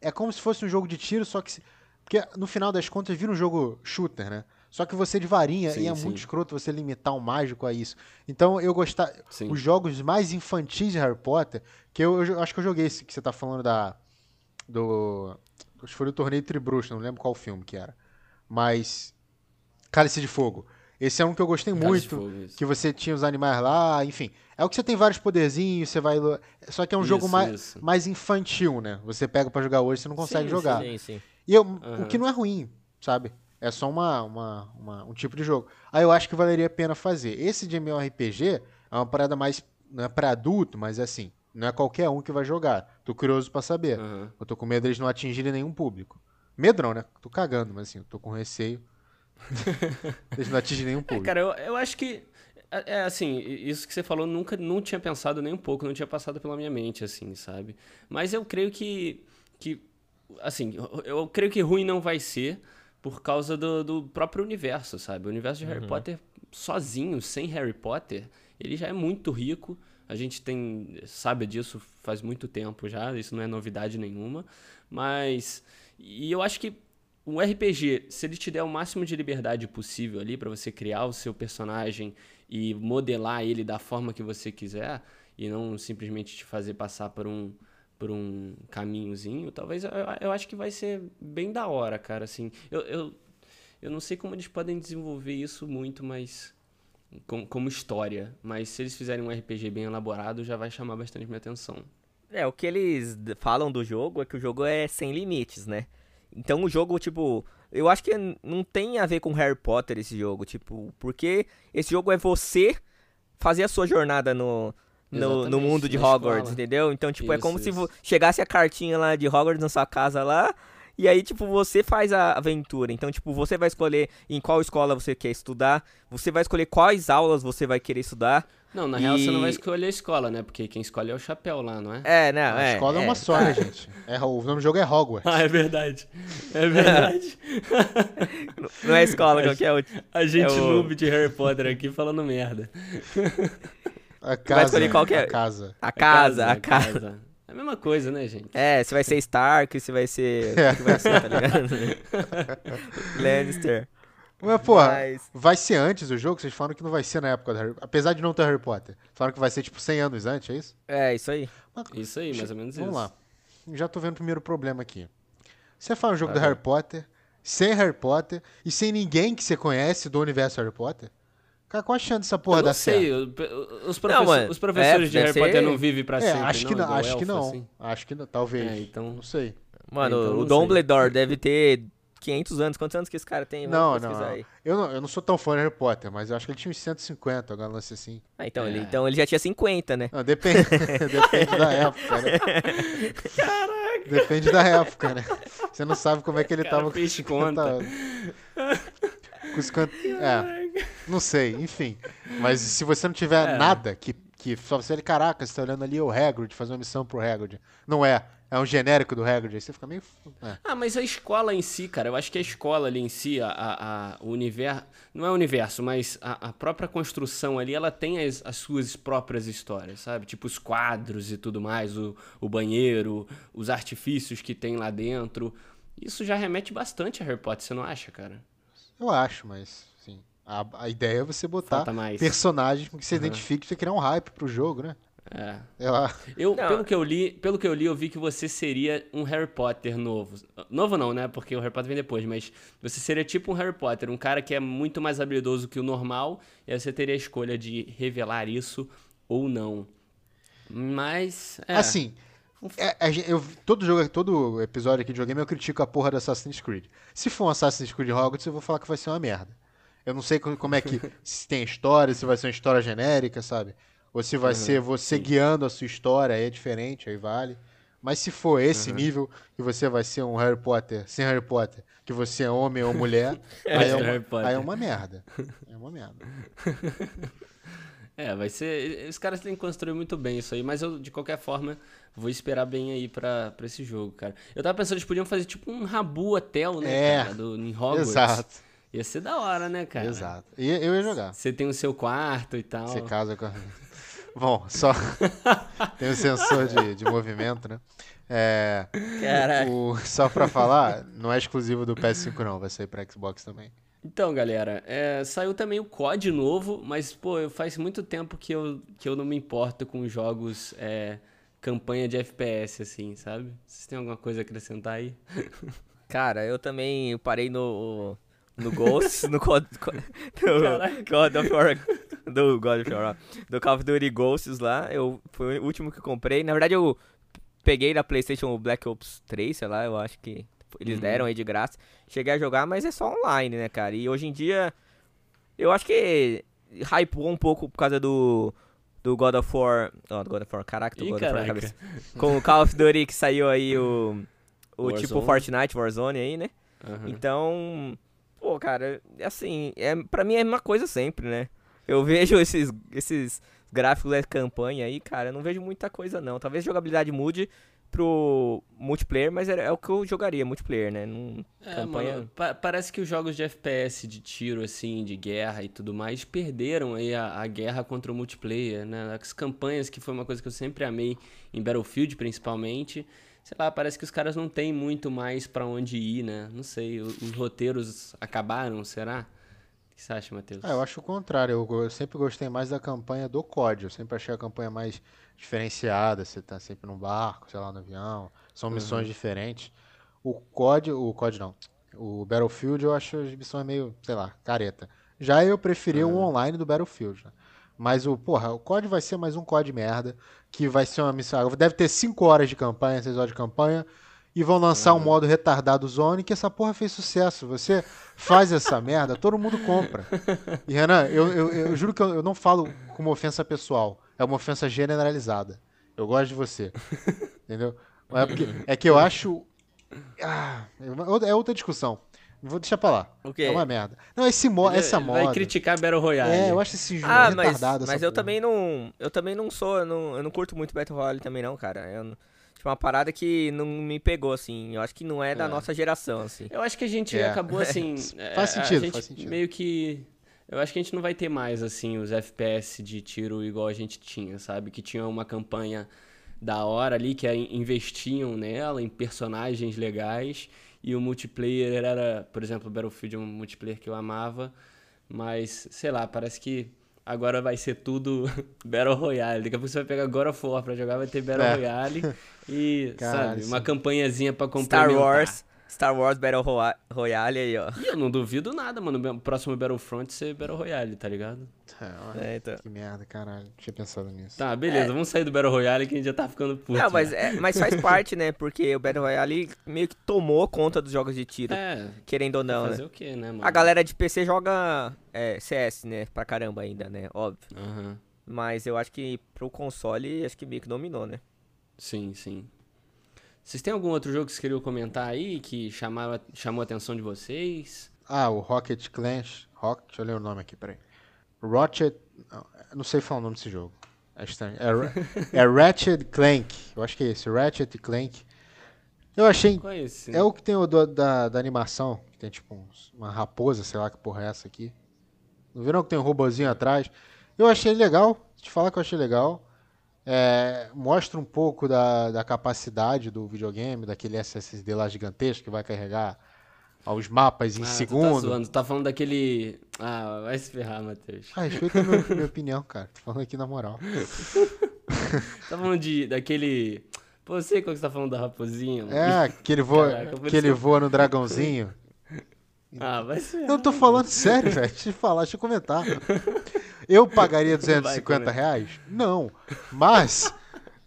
é como se fosse um jogo de tiro, só que. se- Porque no final das contas vira um jogo shooter, né? Só que você de varinha Sim, e é sim. muito escroto você limitar o mágico a isso. Então eu gostar. Sim. Os jogos mais infantis de Harry Potter, que eu, eu acho que eu joguei esse que você tá falando da. Do. Acho que foi do torneio Tribruxo, não lembro qual filme que era. Mas. Cálice de Fogo. Esse é um que eu gostei Cálice muito. Fogo. Que você tinha os animais lá, enfim. É o que você tem vários poderzinhos, você vai. Só que é um jogo Isso, mais, isso. mais infantil, né? Você pega pra jogar hoje, você não consegue Sim, jogar. sim, sim. E eu, Aham. o que não é ruim, sabe? É só uma, uma, uma- um tipo de jogo. Aí eu acho que valeria a pena fazer. Esse de MMORPG é uma parada mais. Não é pra adulto, mas assim. Não é qualquer um que vai jogar. Tô curioso pra saber. Aham. Eu tô com medo deles não atingirem nenhum público. Medo não, né? Tô cagando, mas assim, eu tô com receio. Eles não atingem nenhum É, público. cara, eu, eu acho que. É é, assim, isso que você falou, nunca não tinha pensado nem um pouco, não tinha passado pela minha mente, assim, sabe? Mas eu creio que. que assim, eu creio que ruim não vai ser por causa do, do próprio universo, sabe? O universo de Harry Potter sozinho, sem Harry Potter, ele já é muito rico. A gente tem sabe disso faz muito tempo já, isso não é novidade nenhuma. Mas. E eu acho que o RPG, se ele te der o máximo de liberdade possível ali pra você criar o seu personagem e modelar ele da forma que você quiser e não simplesmente te fazer passar por um por um caminhozinho, talvez eu, eu acho que vai ser bem da hora, cara. Assim, eu, eu, eu não sei como eles podem desenvolver isso muito, mas com, como história. Mas se eles fizerem um RPG bem elaborado, já vai chamar bastante minha atenção. É, o que eles falam do jogo é que o jogo é sem limites, né? Então o jogo, tipo, eu acho que não tem a ver com Harry Potter esse jogo, tipo, porque esse jogo é você fazer a sua jornada no, no, no mundo de Hogwarts, escola. entendeu? Então, tipo, é Isso, como se isso. vo- chegasse a cartinha lá de Hogwarts na sua casa lá, e aí, tipo, você faz a aventura. Então, tipo, você vai escolher em qual escola você quer estudar, você vai escolher quais aulas você vai querer estudar. Não, na real você não vai E- escolher a escola, né? Porque quem escolhe é o chapéu lá, não é? É, não, A é. escola é, uma só, né, gente? É, o nome do jogo é Hogwarts. Ah, é verdade. É verdade. Não é escola, que é o... A gente É o- noob de Harry Potter aqui falando merda. A vai casa. escolher qual que é? A casa. A casa, a casa. É a mesma coisa, né, gente? É, se vai ser Stark, se vai ser. O que vai ser, tá ligado? Lannister. Mas, porra, Mas- vai ser antes o jogo? Vocês falaram que não vai ser na época do Harry Apesar de não ter Harry Potter. Falaram que vai ser, tipo, 100 anos antes, é isso? É, isso aí. Isso aí, mais ou menos Vamos isso. lá. Já tô vendo o primeiro problema aqui. Você faz um jogo Vai do ver. Harry Potter, sem Harry Potter e sem ninguém que você conhece do universo Harry Potter? Cara, qual a chance dessa porra eu não dar sei, os, professor- mano, os professores é, de Harry deve Potter ser- não vivem pra É, sempre, acho que não, igual acho que elfo, não. assim? Acho que não, talvez. É, então- Não sei. Mano, então não o. Dumbledore deve ter 500 anos. Quantos anos que esse cara tem? Vamos Não, não, pesquisar não. aí. Eu não. Eu não sou tão fã de Harry Potter, mas eu acho que ele tinha uns 150, agora lance assim. Ah, então, É. ele, então ele já tinha 50, né? Não, depende, depende da época, né? Caraca! Depende da época, né? Você não sabe como é que ele Cara, tava. fez conta. Com os cant... É, não sei, enfim. Mas se você não tiver É. nada que, que só você, caraca, você tá olhando ali o Hagrid, fazer uma missão pro Hagrid. Não é, é um genérico do Hagrid, aí você fica meio... É. Ah, mas a escola em si, cara, eu acho que a escola ali em si, a, a, a- o universo. Não é o universo, mas a, a própria construção ali, ela tem as, as suas próprias histórias, sabe? Tipo os quadros e tudo mais, o, o banheiro, os artifícios que tem lá dentro. Isso já remete bastante a Harry Potter, você não acha, cara? Eu acho, mas, sim. A, a ideia é você botar personagens com que você identifique, você criar um hype pro jogo, né? É. Eu, Não. pelo que eu li, pelo que eu li, eu vi que você seria um Harry Potter novo. Novo não, né? Porque o Harry Potter vem depois, mas você seria tipo um Harry Potter, um cara que é muito mais habilidoso que o normal, e aí você teria a escolha de revelar isso ou não. Mas, é. Assim, é, eu, todo, jogo, todo episódio aqui de videogame eu critico a porra do Assassin's Creed. Se for um Assassin's Creed Hogwarts, eu vou falar que vai ser uma merda. Eu não sei co- como é que. se tem história, se vai ser uma história genérica, sabe? Ou se vai ser você guiando a sua história, aí é diferente, aí vale. Mas se for esse nível, que você vai ser um Harry Potter, sem Harry Potter, que você é homem ou mulher, aí, é uma, aí é uma merda. É uma merda. É, vai ser. Os caras têm que construir muito bem isso aí, mas eu, de qualquer forma, vou esperar bem aí pra, pra esse jogo, cara. Eu tava pensando, eles podiam fazer tipo um Rabu Hotel, né, É, cara? Do, em Hogwarts. Exato, Ia ser da hora, né, cara? exato. E eu ia jogar. Você tem o seu quarto e tal. Você casa com a... Bom, só tem o sensor de, de movimento, né? É, Caraca. o- só pra falar, não é exclusivo do PS5 não, vai sair pra Xbox também. Então, galera, é, saiu também o COD novo, mas, pô, eu- faz muito tempo que eu, que eu não me importo com jogos é, campanha de FPS, assim, sabe? Vocês têm alguma coisa a acrescentar aí? Cara, eu também parei no. No Ghosts, no Caraca. do God of War. Do God of War, do Call of Duty Ghosts lá. Eu, foi o último que eu comprei. Na verdade, eu peguei na PlayStation o Black Ops 3, sei lá, eu acho que eles Uhum. deram aí de graça. Cheguei a jogar, mas é só online, né, cara? E hoje em dia, eu acho que hypou um pouco por causa do. Do God of War. Ó, do God of War, caraca, do Ih, God of War na caraca. cabeça. Com o Call of Duty que saiu aí o. O tipo Warzone. Fortnite, Warzone aí, né? Aham. Então, pô, cara, é assim, é, pra mim é a mesma coisa sempre, né? Eu vejo esses, esses gráficos da campanha aí, cara, eu não vejo muita coisa não. Talvez a jogabilidade mude pro multiplayer, mas é, é o que eu jogaria, multiplayer, né? Não, É, campanha... mano, pa- parece que os jogos de FPS, de tiro, assim, de guerra e tudo mais, perderam aí a, a guerra contra o multiplayer, né? As campanhas, que foi uma coisa que eu sempre amei, em Battlefield principalmente, sei lá, parece que os caras não têm muito mais pra onde ir, né? Não sei, o- os roteiros acabaram, será? que você acha, Matheus? Ah, eu acho o contrário. Eu, eu sempre gostei mais da campanha do COD. Eu sempre achei a campanha mais diferenciada. Você tá sempre num barco, sei lá, no avião. São missões diferentes. O COD, o COD não. O Battlefield eu acho as missões meio, sei lá, careta. Já eu preferi o online do Battlefield. né? Mas o, porra, o COD vai ser mais um COD merda. Que vai ser uma missão. Deve ter 5 horas de campanha, 6 horas de campanha. E vão lançar um modo retardado Zone, que essa porra fez sucesso. Você faz essa merda, todo mundo compra. E Renan, eu, eu, eu juro que eu, eu não falo como ofensa pessoal. É uma ofensa generalizada. Eu gosto de você. Entendeu? É, porque- é que eu acho. Ah, é outra discussão. Vou deixar pra lá. O quê? É uma merda. Não, esse mo Ele essa moda. Vai criticar Battle Royale. É, eu acho esse jogo Ah, mas, retardado. mas essa eu porra. também não. Eu também não sou. Eu não, eu não curto muito Battle Royale também, não, cara. Eu, não- tipo, uma parada que não me pegou, assim. Eu acho que não é da É. nossa geração, assim. Eu acho que a gente É. acabou assim. é, Faz a sentido, gente faz sentido. Meio que. Eu acho que a gente não vai ter mais, assim, os FPS de tiro igual a gente tinha, sabe? Que tinha uma campanha da hora ali, que investiam nela, em personagens legais. E o multiplayer era, por exemplo, Battlefield é um multiplayer que eu amava. Mas, sei lá, parece que agora vai ser tudo Battle Royale. Daqui a pouco você vai pegar God of War pra jogar, vai ter Battle É. Royale. E, Caralho, sabe, uma campanhazinha pra Star complementar. Wars. Star Wars Battle Roya- Royale aí, ó. E eu não duvido nada, mano. O próximo Battlefront ser Battle Royale, tá ligado? É, olha, É, então. Que merda, caralho. Não tinha pensado nisso. Tá, beleza, vamos sair do Battle Royale que a gente já tá ficando puto. Não, mas, já. é, mas faz parte, né? Porque o Battle Royale meio que tomou conta dos jogos de tiro, É, querendo ou não, fazer né? o quê, né, mano? A galera de PC joga é, CS, né? Pra caramba ainda, né? Óbvio. Aham, Mas eu acho que pro console, acho que meio que dominou, né? sim, sim. Vocês têm algum outro jogo que vocês queriam comentar aí que chamava, chamou a atenção de vocês? Ah, o Rocket Clash. Rock, deixa eu ler o nome aqui, peraí. Ratchet. Não, sei falar o nome desse jogo. É estranho. É, é Ratchet Clank. Eu acho que é esse. Ratchet Clank. Eu achei. Qual é? É o que tem o do- da, da animação. Que tem tipo uns- uma raposa, sei lá que porra é essa aqui. Não viram que tem um robozinho atrás? Eu achei legal. Te falar que eu achei legal. É, mostra um pouco da, da capacidade do videogame, daquele SSD lá gigantesco que vai carregar aos mapas em ah, Tu tá segundo. zoando, tu tá falando daquele... Ah, vai se ferrar, Matheus. Ah, respeita a minha, minha opinião, cara. Tô falando aqui na moral. Tá falando de, daquele... Pô, eu sei qual que você tá falando da raposinha. mano. É, que ele voa, Caraca, que ele voa no dragãozinho. Ah, vai se ferrar. Eu tô falando sério, velho. Deixa eu falar, deixa eu comentar. Eu pagaria 250 comentar. reais? Não. Mas,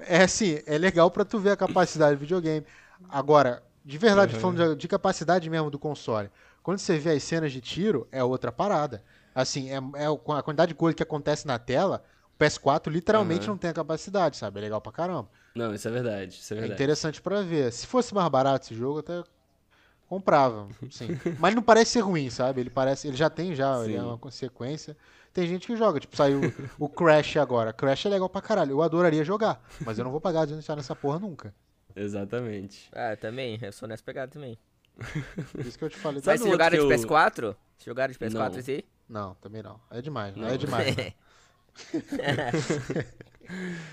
é assim, é legal pra tu ver a capacidade do videogame. Agora, de verdade, falando de, de capacidade mesmo do console, quando você vê as cenas de tiro, é outra parada. Assim, é, é a quantidade de coisa que acontece na tela, o PS4 literalmente Aham. não tem a capacidade, sabe? É legal pra caramba. Não, isso é verdade, isso é É verdade. interessante pra ver. Se fosse mais barato esse jogo, até comprava, sim. Mas não parece ser ruim, sabe? Ele parece, ele já tem já, ele é uma consequência. Tem gente que joga, tipo, saiu o Crash agora. Crash é legal pra caralho. Eu adoraria jogar, mas eu não vou pagar de estar nessa porra nunca. Exatamente. Ah, também, eu sou nessa pegada também. Por isso que eu te falei. Mas vocês jogaram de que eu- PS4? Vocês jogaram de PS4 Não. esse aí? Não, também não. É demais, Não. é demais. né?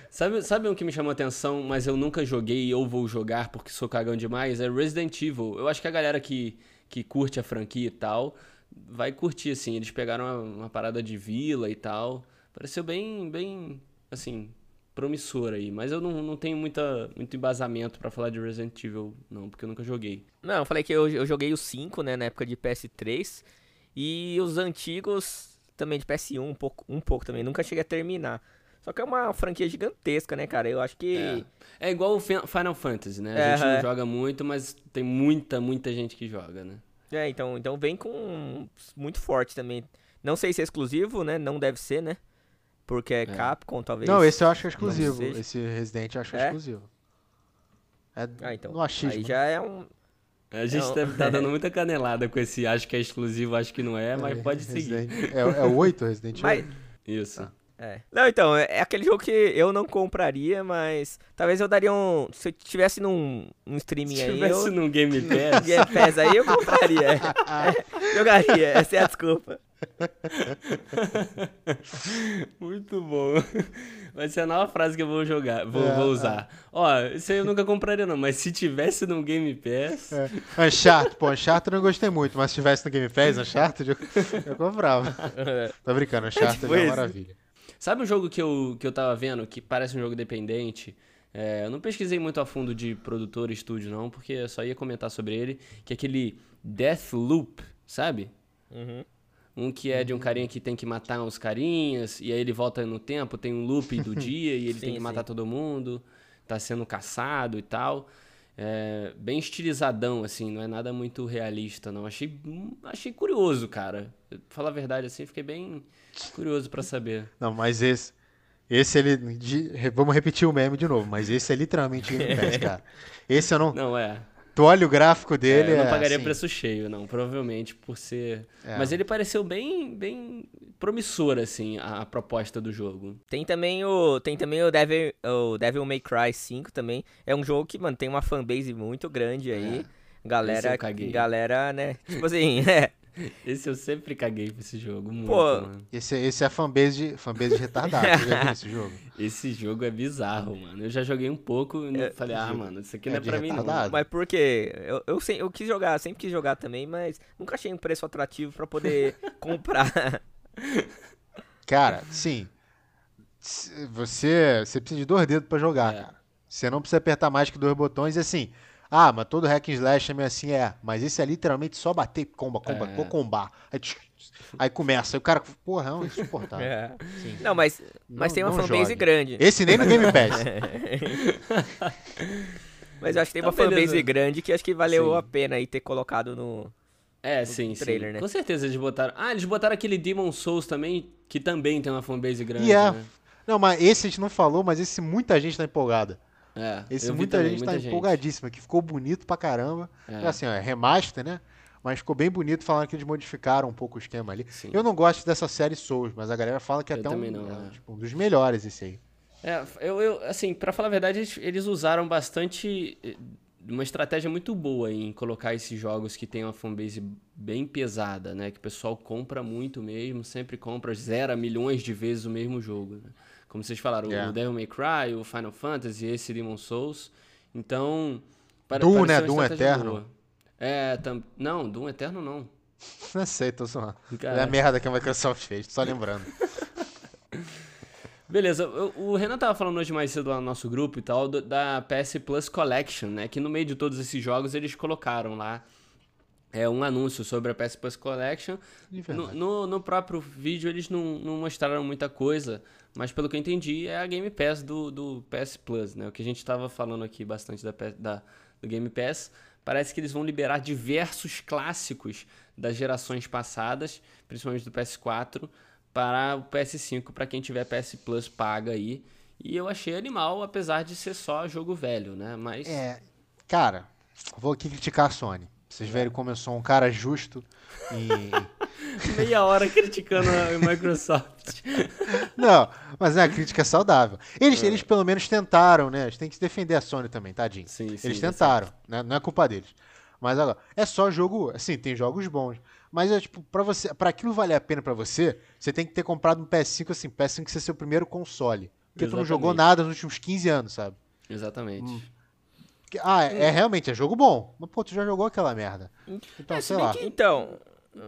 Sabe, sabe um que me chamou a atenção, mas eu nunca joguei ou vou jogar porque sou cagão demais? É Resident Evil. Eu acho que a galera que, que curte a franquia e tal vai curtir, assim. Eles pegaram uma, uma parada de vila e tal. Pareceu bem, bem, assim, promissor aí. Mas eu não, não tenho muita, muito embasamento pra falar de Resident Evil, não, porque eu nunca joguei. Não, eu falei que eu, eu joguei os 5, né, na época de PS3. E os antigos também de PS1, um pouco, um pouco também. Nunca cheguei a terminar. Só que é uma franquia gigantesca, né, cara? Eu acho que. É, é igual o Fin- Final Fantasy, né? A gente É, não é. joga muito, mas tem muita, muita gente que joga, né? É, então, então vem com muito forte também. Não sei se é exclusivo, né? Não deve ser, né? Porque é, Capcom, talvez. Não, esse eu acho que é exclusivo. Esse Resident eu acho que é É? exclusivo. É Ah, então. no achismo. Aí já é um. A gente Não. deve estar dando muita canelada com esse acho que é exclusivo, acho que não é, mas pode seguir. Resident- É, é o 8 Resident Evil? Mas, Isso. É. Não, então, é é aquele jogo que eu não compraria, mas talvez eu daria um. Se eu tivesse num, num streaming Se aí. tivesse eu, num Game Pass, Game Pass aí eu compraria. É, jogaria, essa é a desculpa. Muito bom. Vai ser a nova frase que eu vou jogar, vou, É, vou usar. Ó, isso aí eu nunca compraria não, mas se tivesse no Game Pass... É. Uncharted, pô, Uncharted eu não gostei muito, mas se tivesse no Game Pass, Uncharted, eu, eu comprava. Tô brincando, Uncharted tipo é uma maravilha. Sabe um jogo que eu, que eu tava vendo, que parece um jogo dependente? É, eu não pesquisei muito a fundo de produtor e estúdio, não, porque eu só ia comentar sobre ele, que é aquele Deathloop, sabe? Uhum. Um que é de um carinha que tem que matar uns carinhas, e aí ele volta no tempo, tem um loop do dia, e ele tem Sim, que matar sim. todo mundo, tá sendo caçado e tal. É, bem estilizadão, assim, não é nada muito realista, não. Achei, achei curioso, cara. Falar a verdade, assim, fiquei bem curioso pra saber. Não, mas esse. Esse ele. de- vamos repetir o meme de novo, mas esse é literalmente Game Pass, cara. Esse eu não. Não, é. Tu olha o gráfico dele. É, eu não é, pagaria assim, preço cheio, não, provavelmente por ser. É. Mas ele pareceu bem, bem promissor, assim, a, a proposta do jogo. Tem também o tem também o Devil, o Devil May Cry 5 também. É um jogo que, mano, tem uma fanbase muito grande aí. Esse Galera, galera, né? Tipo assim, é. Esse eu sempre caguei pra esse jogo, muito, Pô. mano. Esse, esse é a fanbase de, fanbase de retardado. Você já viu esse jogo? Esse jogo é bizarro, mano. Eu já joguei um pouco e não- falei, ah, mano, isso aqui não é é de pra mim, não. retardado. Mas por quê? Eu, eu, sei- eu quis jogar, sempre quis jogar também, mas nunca achei um preço atrativo pra poder comprar. Cara, sim. Se- Você, você precisa de dois dedos pra jogar, É. cara. Você não precisa apertar mais que dois botões e assim. Ah, mas todo hack and slash é meio assim, é. Mas esse é literalmente só bater, comba, comba, É. combar. Aí, aí começa. Aí o cara, porra, é um insuportável. É. Sim. Não, mas, mas Não- tem uma fanbase jogue. grande. Esse nem no Game Pass. Mas eu acho que tem Então, uma fanbase beleza. grande que acho que valeu Sim. a pena aí ter colocado no. É, sim, trailer, sim. né? Com certeza eles botaram. Ah, eles botaram aquele Demon Souls também, que também tem uma fanbase grande. E é. né? Não, mas esse a gente não falou, mas esse muita gente tá empolgada. É, Esse muita também, gente tá muita empolgadíssima, que ficou bonito pra caramba. É. Assim, ó, é remaster, né? Mas ficou bem bonito falando que eles modificaram um pouco o esquema ali. Sim. Eu não gosto dessa série Souls, mas a galera fala que é Eu até um, não, é, é. tipo, um dos melhores esse aí. É, eu, eu, assim, pra falar a verdade, eles, eles usaram bastante. eh, Uma estratégia muito boa em colocar esses jogos que tem uma fanbase bem pesada, né? Que o pessoal compra muito mesmo, sempre compra, zera milhões de vezes o mesmo jogo, né? Como vocês falaram, Yeah. o Devil May Cry, o Final Fantasy, esse Demon Souls. Então. pare- Doom, né? Doom Eterno. boa. É, tam... não, Doom Eterno não. Não sei, tô zoando. É a merda que a Microsoft fez, só lembrando. Beleza, o, Renan tava falando hoje mais cedo lá no nosso grupo e tal, da PS Plus Collection, né? Que no meio de todos esses jogos eles colocaram lá é, um anúncio sobre a PS Plus Collection. No, no, no próprio vídeo eles não, não mostraram muita coisa, mas pelo que eu entendi é a Game Pass do, do PS Plus, né? O que a gente tava falando aqui bastante da, da- do Game Pass. Parece que eles vão liberar diversos clássicos das gerações passadas, principalmente do PS4, para o PS5, para quem tiver PS Plus paga aí. E eu achei animal, apesar de ser só jogo velho, né? Mas. É, cara, vou aqui criticar a Sony. Vocês verem como eu sou um cara justo e... Meia hora criticando a Microsoft. Não, mas é uma crítica saudável. É. Eles, eles pelo menos tentaram, né? A gente tem que se defender a Sony também, tadinho. Sim, sim, Eles tentaram, né? Não é culpa deles. Mas agora, é só jogo, assim, tem jogos bons. Mas é tipo, pra você, para aquilo valer a pena pra você, você tem que ter comprado um PS5 assim, PS5 ser seu primeiro console. Porque tu não jogou Exatamente. nada nos últimos 15 anos, sabe? Exatamente. Porque- ah, é, é realmente é jogo bom. Mas pô, tu já jogou aquela merda. Então, É, se sei lá. que- Então,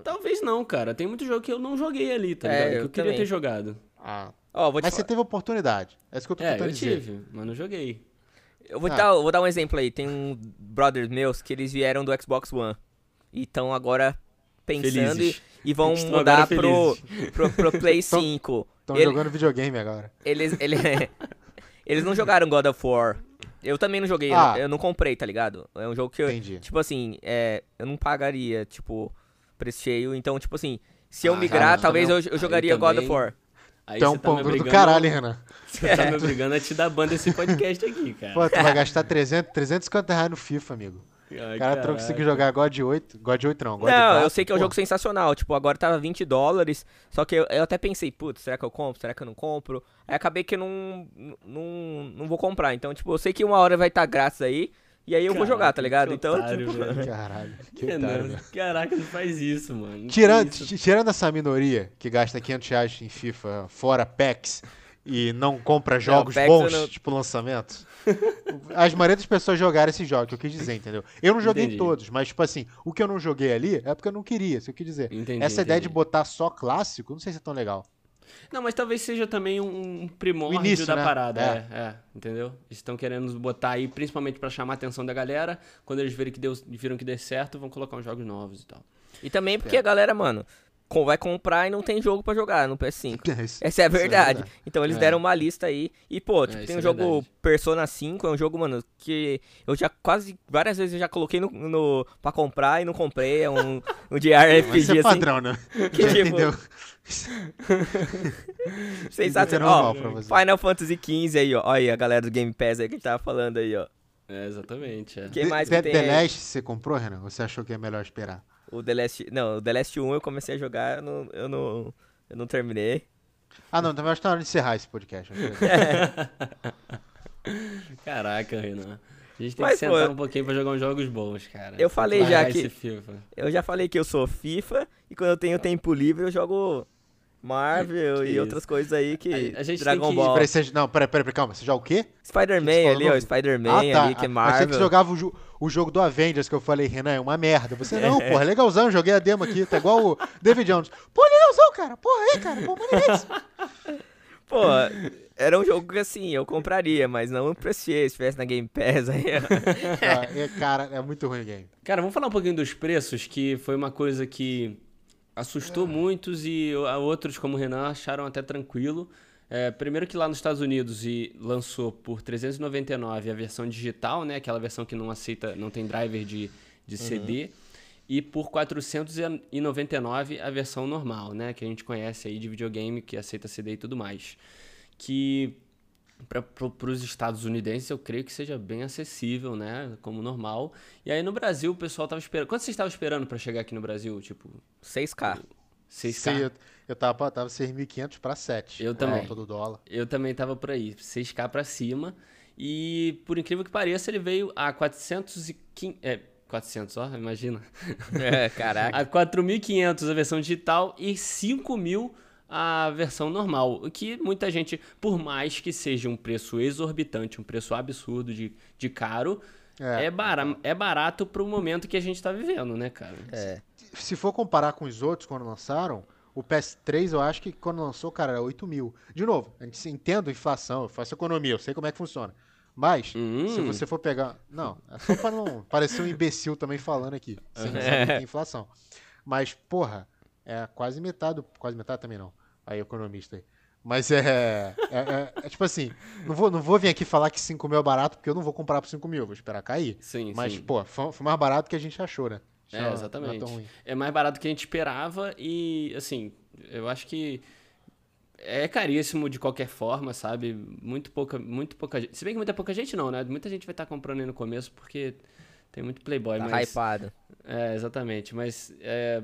Talvez não, cara. Tem muito jogo que eu não joguei ali, tá É, ligado? Que eu eu queria também. ter jogado. Ah, ó, vou te mas você falar- teve oportunidade. É isso que eu tô É, tentando eu dizer. tive, mas não joguei. Eu vou, Ah. dar, eu vou dar um exemplo aí. Tem um brothers meus que eles vieram do Xbox One. E estão agora pensando e, e vão mudar pro, pro, pro Play 5. Estão Ele- jogando videogame agora. Eles, ele, eles não jogaram God of War. Eu também não joguei, Ah. eu não comprei, tá ligado? É um jogo que eu, Entendi. tipo assim, é, eu não pagaria, tipo, preço cheio. Então, tipo assim, se eu Ah, migrar, não, talvez não. eu, eu jogaria God of também- War. Aí é um você tá pão do caralho, Renan. Você tá me obrigando a te dar banda esse podcast aqui, cara. Pô, tu vai gastar 300, 350 reais no FIFA, amigo. Ai, O cara não caraca. conseguiu jogar God 8. God 8 não, God Não, 4, eu sei que é um pô. jogo sensacional. Tipo, agora tava 20 dólares. Só que eu, eu até pensei, putz, será que eu compro? Será que eu não compro? Aí acabei que eu não, não, não vou comprar. Então, tipo, eu sei que uma hora vai estar grátis aí. E aí eu vou jogar, tá ligado? que Então, otário, tipo, velho. Caralho, que otário, velho. Caraca, não faz isso, mano. Tirando, isso? ti- tirando essa minoria que gasta 500 reais em FIFA fora PAX e não compra jogos PAX bons, não- tipo lançamentos, as maioria das pessoas jogaram esse jogo, que eu quis dizer, entendeu? Eu não joguei Entendi. todos, mas, tipo assim, o que eu não joguei ali é porque eu não queria, isso eu quis dizer. Entendi, essa ideia de entendi. botar só clássico, não sei se é tão legal. Não, mas talvez seja também um primórdio O início, da né? parada. É. É. é, entendeu? Eles estão querendo botar aí, principalmente pra chamar a atenção da galera. Quando eles verem que deu, viram que deu certo, vão colocar uns jogos novos e tal. E também porque a galera, mano, vai comprar e não tem jogo pra jogar no PS5. Isso- Essa é a isso verdade. Então eles É. deram uma lista aí. E, pô, tipo, isso tem é um jogo verdade. Persona 5, é um jogo, mano, que eu já quase. Várias vezes eu já coloquei no, no, pra comprar e não comprei. É um, um de Vai RPG ser assim. padrão, né? Que, tipo, Entendeu? sensacional. normal Ó, pra você. Final Fantasy XV aí, ó. Olha aí a galera do Game Pass aí que tava falando aí, ó. É, exatamente. É. Quem mais The, que tem The aí? Last você comprou, Renan? Ou Você achou que é melhor esperar? O The Last. Não, o The Last 1 eu comecei a jogar, eu não. Eu não, eu não terminei. Ah, não, também acho que tá na hora de encerrar esse podcast. Caraca, Renan. A gente tem Mas, que pô, sentar eu- um pouquinho pra jogar uns jogos bons, cara. Eu falei já que-. Eu já falei que eu sou FIFA e quando eu tenho tempo livre eu jogo Marvel Que e isso. outros coisas aí que. A- a gente Dragon tem que- Ball. Peraí, você, não, peraí, peraí, calma. Você joga o quê? Spider-Man você ali, ó. Spider-Man ah, tá. ali, que é Achei que Marvel. você jogava o, jo- o jogo do Avengers, que eu falei, Renan, é uma merda. Você, não, porra, legalzão, joguei a demo aqui, tá igual o David Jones. Pô, legalzão, cara, porra aí, cara, pô. Pô, era um jogo que assim, eu compraria, mas não preciei, se tivesse na Game Pass aí. ó. Ah, é, cara, é muito ruim o game. Cara, vamos falar um pouquinho dos preços, que foi uma coisa que assustou muitos e outros, como o Renan, acharam até tranquilo. É, primeiro que lá nos Estados Unidos e lançou por 399 a versão digital, né? Aquela versão que não aceita, não tem driver de, de CD. E por 499 a versão normal, né? Que a gente conhece aí de videogame, que aceita CD e tudo mais. Que para os estadunidenses eu creio que seja bem acessível, né? Como normal. E aí no Brasil o pessoal tava esperando. Quanto vocês estavam esperando para chegar aqui no Brasil? Tipo, 6K. 6K? Sei, eu, eu tava, tava 6.500 pra 7. Eu também. Todo dólar. Eu também tava por aí, 6K pra cima. E por incrível que pareça, ele veio a 415. É, 400, ó, imagina. É, caraca. A 4.500 a versão digital e 5.000 a versão normal. O que muita gente, por mais que seja um preço exorbitante, um preço absurdo de, de caro, É. é, bara, é barato pro momento que a gente tá vivendo, né, cara? É. Se for comparar com os outros quando lançaram, o PS3 eu acho que quando lançou, cara, era 8 mil. De novo, a gente se entende a inflação, eu faço economia, eu sei como é que funciona. Mas, Hum. se você for pegar. Não, é só pra não parecer um imbecil também falando aqui. Sem saber que é inflação. Mas, porra, é quase metade. Quase metade também não. Aí, economista aí. Mas é, é, é- é tipo assim, não vou, não vou vir aqui falar que 5 mil é barato, porque eu não vou comprar por 5 mil, vou esperar cair. Sim, Mas, sim. pô, foi, foi mais barato que a gente achou, né? É, não exatamente. tão ruim. É mais barato do que a gente esperava e, assim, eu acho que é caríssimo de qualquer forma, sabe? Muito pouca, muito pouca gente. Se bem que muita pouca gente não, né? Muita gente vai estar comprando aí no começo porque tem muito Playboy, Tá mas. hypado. É, exatamente. Mas é,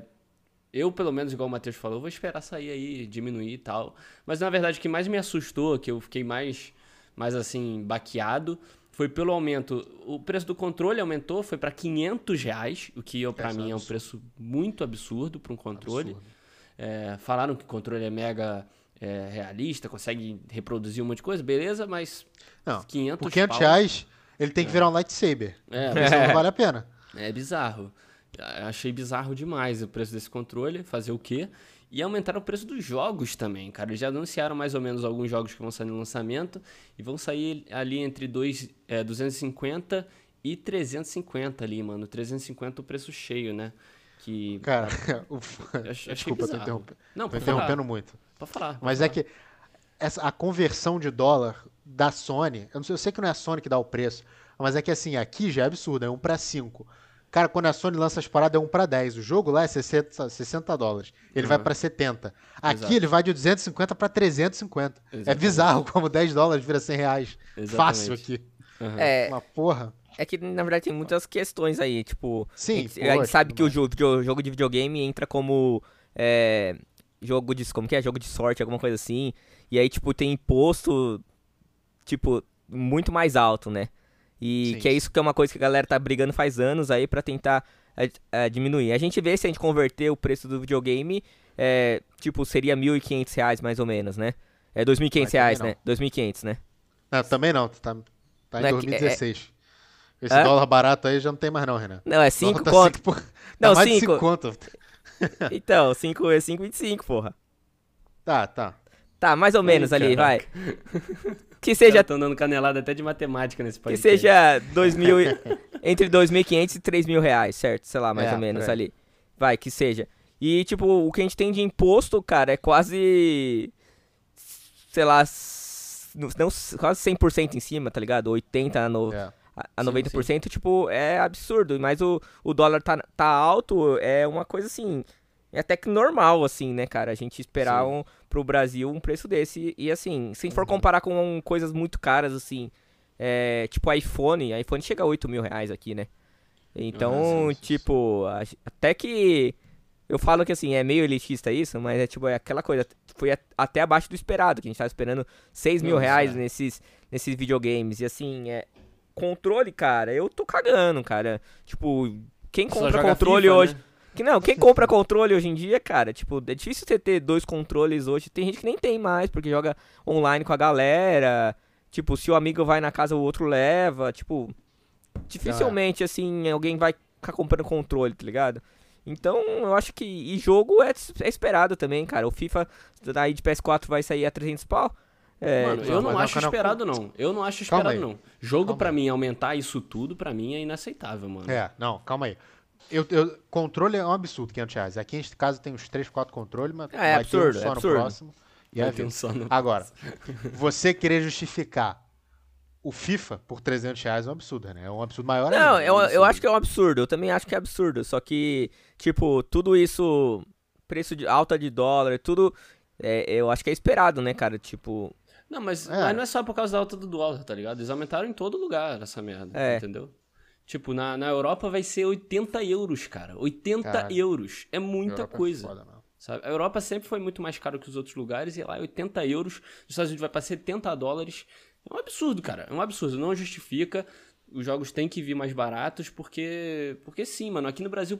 eu, pelo menos, igual o Matheus falou, vou esperar sair aí, diminuir e tal. Mas na verdade, o que mais me assustou, que eu fiquei mais, mais assim, baqueado, foi pelo aumento. O preço do controle aumentou, foi para 500 reais, o que é mim é um preço muito absurdo para um controle. É, falaram que o controle é mega é, realista, consegue reproduzir um monte de coisa, beleza, mas Não, 500 Por 500 pau- reais, ele tem que virar um lightsaber. É, não vale a pena. É bizarro. Achei bizarro demais o preço desse controle, fazer o quê? E aumentaram o preço dos jogos também, cara. Eles já anunciaram mais ou menos alguns jogos que vão sair no lançamento e vão sair ali entre dois, é, 250 e 350 ali, mano. 350 o preço cheio, né? Que Cara, o... achei desculpa, tô bizarro. interrompendo, Não, tô interrompendo muito. Pode falar. Mas é falar. que essa, a conversão de dólar da Sony, eu, não sei, eu sei que não é a Sony que dá o preço, mas é que assim, aqui já é absurdo, é 1 para 5. Cara, quando a Sony lança as paradas é 1 para 10. O jogo lá é 60, 60 dólares. Ele vai Uhum. para 70. Aqui Exato. ele vai de 250 para 350. É Exatamente. bizarro como 10 dólares vira 100 reais. Fácil Exatamente. aqui. Aham. É, Uma porra. é que na verdade tem muitas questões aí, tipo. Sim, a gente, a gente sabe que o jogo, jogo de videogame entra como. é, jogo de. Como que é? Jogo de sorte, alguma coisa assim. E aí, tipo, tem imposto. Tipo, muito mais alto, né? E Sim, que é isso que é uma coisa que a galera tá brigando faz anos aí pra tentar é, é, diminuir. A gente vê se a gente converter o preço do videogame, é, tipo, seria 1.500 reais mais ou menos, né? É R$ 2.500 Mas reais, também né? 2.500, né? Não, também não, tá, tá em Não é que- 2016. Esse Hã? dólar barato aí já não tem mais não, Renan. Não, é Dólar 5 tá conto. cinco tá Não, mais de cinco. 5 conto. Então, 5 é 5,25, porra. Tá, tá. Tá, mais ou menos ali, vai. Que Seja... Estão dando canelada até de matemática nesse que país. seja 2.000, e- entre 2.500 e 3.000 reais, certo? Sei lá, mais É, ou menos aí. ali. Vai, que seja. E, tipo, o que a gente tem de imposto, cara, é quase. Sei lá. Não, quase 100% em cima, tá ligado? 80% a, no, É. a- a Sim, 90%, tipo, é absurdo. Mas o, o dólar tá, tá alto, é uma coisa assim. É até que normal, assim, né, cara? A gente esperar Sim. um, pro Brasil um preço desse. E, assim, se Uhum. for comparar com coisas muito caras, assim, é, tipo iPhone, iPhone chega a 8 mil reais aqui, né? Então, Ah, sim, tipo, até que. Eu falo que assim, é meio elitista isso, mas é tipo, é aquela coisa, foi até abaixo do esperado, que a gente tava esperando 6 mil Não, reais é. nesses, nesses videogames. E assim, é. Controle, cara, eu tô cagando, cara. Tipo, quem compra controle FIFA, hoje. né? Que não, quem compra controle hoje em dia, cara, tipo, é difícil você ter dois controles hoje. Tem gente que nem tem mais, porque joga online com a galera. Tipo, se o amigo vai na casa, o outro leva. Tipo, dificilmente, assim, alguém vai ficar comprando controle, tá ligado? Então, eu acho que. E jogo é, é esperado também, cara. O FIFA aí de PS4 vai sair a 300 pau. É, Mano, eu não acho esperado, não. Eu não acho esperado, não. Jogo, Calma pra aí. mim, aumentar isso tudo, pra mim, é inaceitável, mano. É, não, calma aí. Eu, eu- controle é um absurdo, 500 reais. Aqui, neste caso, tem uns 3, 4 controles, mas É, é ter um absurdo, só é no absurdo. próximo. E Vai é ter um só no- Agora, você querer justificar o FIFA por 300 reais é um absurdo, né? É um absurdo maior Não, ainda. eu, eu absurdo. acho que é um absurdo. Eu também acho que é absurdo. Só que, tipo, tudo isso, preço de alta de dólar, tudo, é, eu acho que é esperado, né, cara? Tipo, Não, mas, É. mas não é só por causa da alta do dólar, tá ligado? Eles aumentaram em todo lugar essa merda, É. entendeu? Tipo, na, na Europa vai ser 80 euros, cara. 80 Caralho. euros. É muita Europa é coisa. foda, não. Sabe? A Europa sempre foi muito mais caro que os outros lugares, e lá é 80 euros. Nos Estados Unidos vai pra 70 dólares. É um absurdo, cara. É um absurdo. Não justifica. Os jogos têm que vir mais baratos, porque. Porque sim, mano. Aqui no Brasil.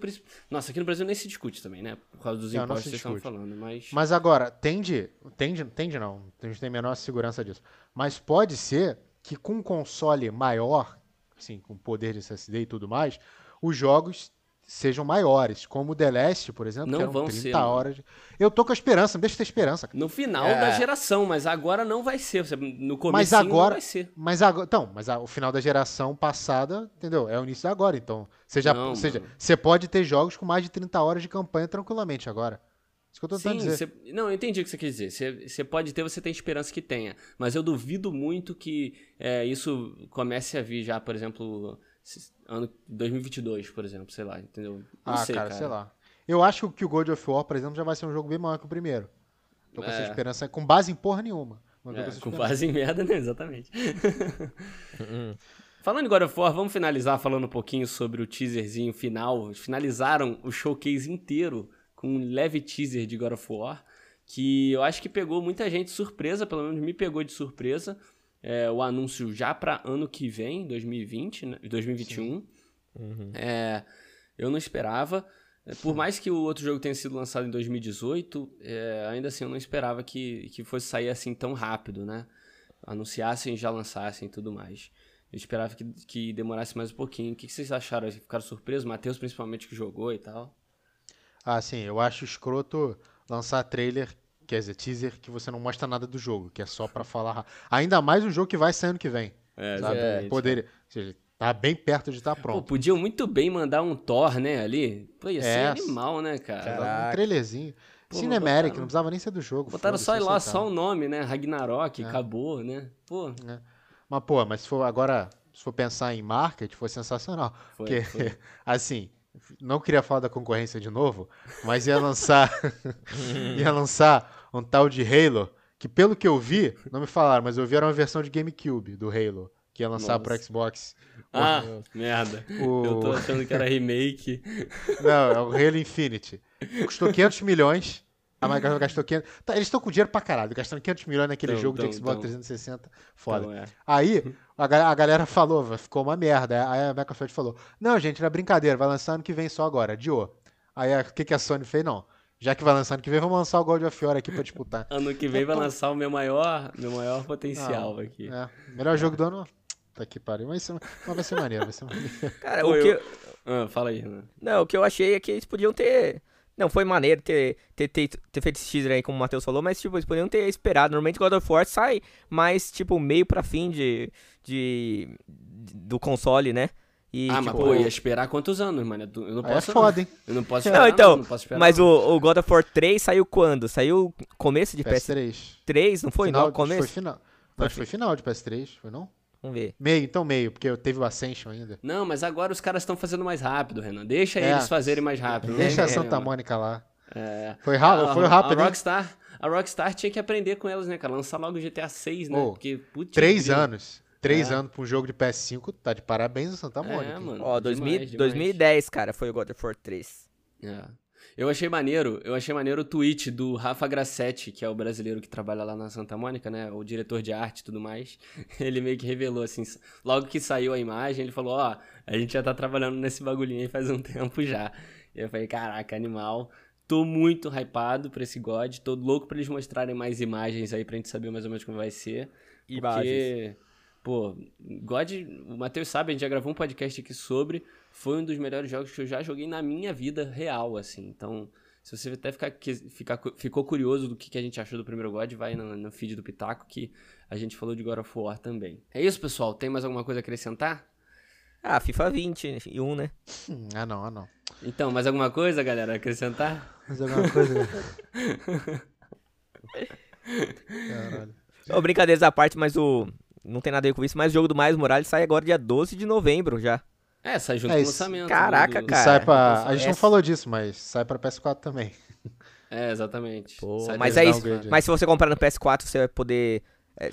Nossa, aqui no Brasil nem se discute também, né? Por causa dos Não, impostos que vocês estão falando. Mas. Mas agora, tende, tende, tende não, a gente tem a menor segurança disso. Mas pode ser que com um console maior, assim, com poder de SSD e tudo mais, os jogos sejam maiores, como o The Last, por exemplo, Não que eram vão 30 ser, mano. horas. de- Eu tô com a esperança, me deixa ter esperança. cara. No final É. da geração, mas agora não vai ser. No começo Mas não agora, vai ser. mas agora, então, mas a- o final da geração passada, entendeu? É o início de agora, então, você já, Não, ou seja, você pode ter jogos com mais de 30 horas de campanha tranquilamente agora. Isso que eu tô tentando Sim, dizer. você- não, eu entendi o que você quer dizer. Você, pode ter, você tem esperança que tenha. Mas eu duvido muito que é, isso comece a vir já, por exemplo, ano 2022, por exemplo, sei lá, entendeu? Não ah, sei, cara, cara, sei lá. Eu acho que o God of War, por exemplo, já vai ser um jogo bem maior que o primeiro. Tô com essa É. esperança, com base em porra nenhuma. É, essa com esperança. base em merda, né? Exatamente. Falando em God of War, vamos finalizar falando um pouquinho sobre o teaserzinho final. Finalizaram o showcase inteiro com um leve teaser de God of War, que eu acho que pegou muita gente de surpresa, pelo menos me pegou de surpresa. É, o anúncio já para ano que vem, 2020, né? 2021. É, eu não esperava. É, Por mais que o outro jogo tenha sido lançado em 2018, é, ainda assim eu não esperava que, que fosse sair assim tão rápido, né? Anunciassem e já lançassem e tudo mais. Eu esperava que, que demorasse mais um pouquinho. O que, que vocês acharam? Ficaram surpresos? Matheus, principalmente, que jogou e tal. Ah, sim, eu acho escroto lançar trailer, quer dizer, teaser, que você não mostra nada do jogo, que é só pra falar. Ainda mais um jogo que vai sair ano que vem. É, sabe? exatamente. Poder, ou seja, tá bem perto de estar Pô, pronto. podiam muito bem mandar um Thor, né, ali. Pô, ia ser É. animal, né, cara? Caraca. Um trailerzinho. Pô, Cinematic, botaram- não precisava nem ser do jogo. Botaram só lá, só o nome, né? Ragnarok, É. acabou, né? Pô, Mas, pô, mas se for agora, se for pensar em market, foi sensacional. foi. Porque, foi. assim, não queria falar da concorrência de novo, mas ia lançar. ia lançar um tal de Halo, que pelo que eu vi, não me falaram, mas eu vi era uma versão de GameCube do Halo, que ia lançar pro Nossa. Xbox. Ah, merda. O- Eu tô achando que era remake. Não, é o Halo Infinite. Custou 500 milhões A Microsoft gastou 500. Tá, eles estão com dinheiro pra caralho, gastando 500 milhões naquele Tão, jogo tão, de Xbox tão. 360. Foda. Então, é. Aí a, ga- a galera falou, "Vai, ficou uma merda. Aí a Microsoft falou: Não, gente, era brincadeira, vai lançar ano que vem só agora, adiou. Aí a- o que, que a Sony fez? Não. Já que vai lançar ano que vem, vamos lançar o God of War aqui pra disputar. Ano que vem vai lançar o meu maior, meu maior potencial Ah, aqui. É, melhor jogo do ano. Tá que pariu. Mas, mas vai ser maneiro, vai ser maneiro. Cara, Pô, o que, eu- Ah, fala aí, Renan. Não, o que eu achei é que eles podiam ter. Não, foi maneiro ter, ter, ter, ter feito esse teaser aí, como o Matheus falou, mas, tipo, eles podiam ter esperado. Normalmente God of War sai mais, tipo, meio pra fim de, de, do console, né? E, ah, tipo, mas pô, ia esperar quantos anos, mano? Eu não é posso. foda, hein? Eu não posso Não, esperar. então, não posso esperar, Mas não. o, o God of War 3 saiu quando? Saiu começo de PS3, PS3. não foi? Final, que começo? Foi final. Não, acho que foi final de PS3, foi não? Vamos ver. Meio, então meio, porque eu teve o Ascension ainda. Não, mas agora os caras estão fazendo mais rápido, Renan. Deixa É. eles fazerem mais rápido. não Deixa a tem Santa. Mônica lá. É. Foi rápido, A- foi a- rápido, A? Rockstar, a Rockstar tinha que aprender com elas, né, cara? Lançar logo o GTA 6, né? Ô, Porque, putz, Três grila. anos. Três É. anos pra um jogo de PS5, tá de parabéns a Santa Mônica. É, mano. Ó, 2000, demais, demais. 2010, cara, foi o God of War 3. É. Eu achei maneiro, eu achei maneiro o tweet do Rafa Grassetti, que é o brasileiro que trabalha lá na Santa Mônica, né? O diretor de arte e tudo mais. Ele meio que revelou, assim, logo que saiu a imagem, ele falou, ó, a gente já tá trabalhando nesse bagulhinho aí faz um tempo já. E eu falei, caraca, animal. Tô muito hypado pra esse God, tô louco pra eles mostrarem mais imagens aí pra gente saber mais ou menos como vai ser. Porque, pô, God, o Matheus sabe, a gente já gravou um podcast aqui sobre, foi um dos melhores jogos que eu já joguei na minha vida real, assim. Então, se você até ficar, ficar, ficou curioso do que, que a gente achou do primeiro God, vai no, no feed do Pitaco que a gente falou de God of War também. É isso, pessoal. Tem mais alguma coisa a acrescentar? Ah, FIFA 21, né? Hum, ah, não, ah, não. Então, mais alguma coisa, galera, a acrescentar? Mas alguma coisa. Caralho. Ô, brincadeiras à parte, mas o. Não tem nada a ver com isso, mas o jogo do Miles Morales sai agora dia 12 de novembro já. É, sai junto É com o lançamento. Caraca, do- Cara, sai pra. A gente não essa- falou disso, mas sai pra PS4 também. É, exatamente. Pô, mas é isso. Mas se você comprar no PS4, você vai poder. é,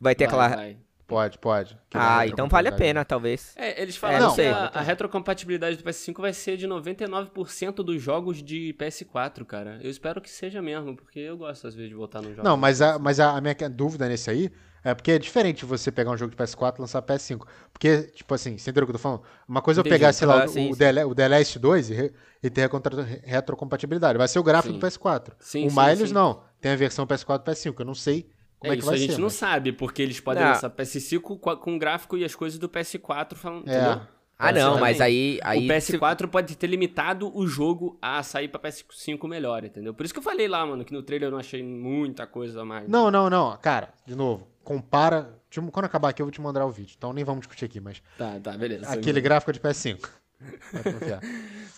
vai ter Vai, aquela. vai. Pode, pode. Que Ah, então vale a pena, talvez. É, eles É, falaram não que a, a retrocompatibilidade do PS5 vai ser de 99% dos jogos de PS4, cara. Eu espero que seja mesmo, porque eu gosto às vezes de voltar nos jogos. Não, mas a, mas a, a minha dúvida nesse aí é porque é diferente você pegar um jogo de PS4 e lançar PS5. Porque, tipo assim, você entendeu o que eu tô falando? Uma coisa é eu pegar, sei lá, Ah, o, sim, o, sim. O The Last 2 e, re- e ter a contra- retrocompatibilidade. Vai ser o gráfico Sim. do PS4. Sim, o sim, Miles sim. não. Tem a versão PS4 e PS5. Eu não sei como é é, que isso vai a gente ser. não mas- sabe, porque eles podem Não. lançar PS5 com, o gráfico e as coisas do PS4 falando, É. entendeu? Ah, não, mas aí. aí o PS4 pode ter limitado o jogo a sair pra PS5 melhor, entendeu? Por isso que eu falei lá, mano, que no trailer eu não achei muita coisa a mais. Não, não, não. Cara, de novo, compara. Quando acabar aqui eu vou te mandar o vídeo. Então nem vamos discutir aqui, mas Tá, tá, beleza. aquele gráfico de PS5. Vai confiar.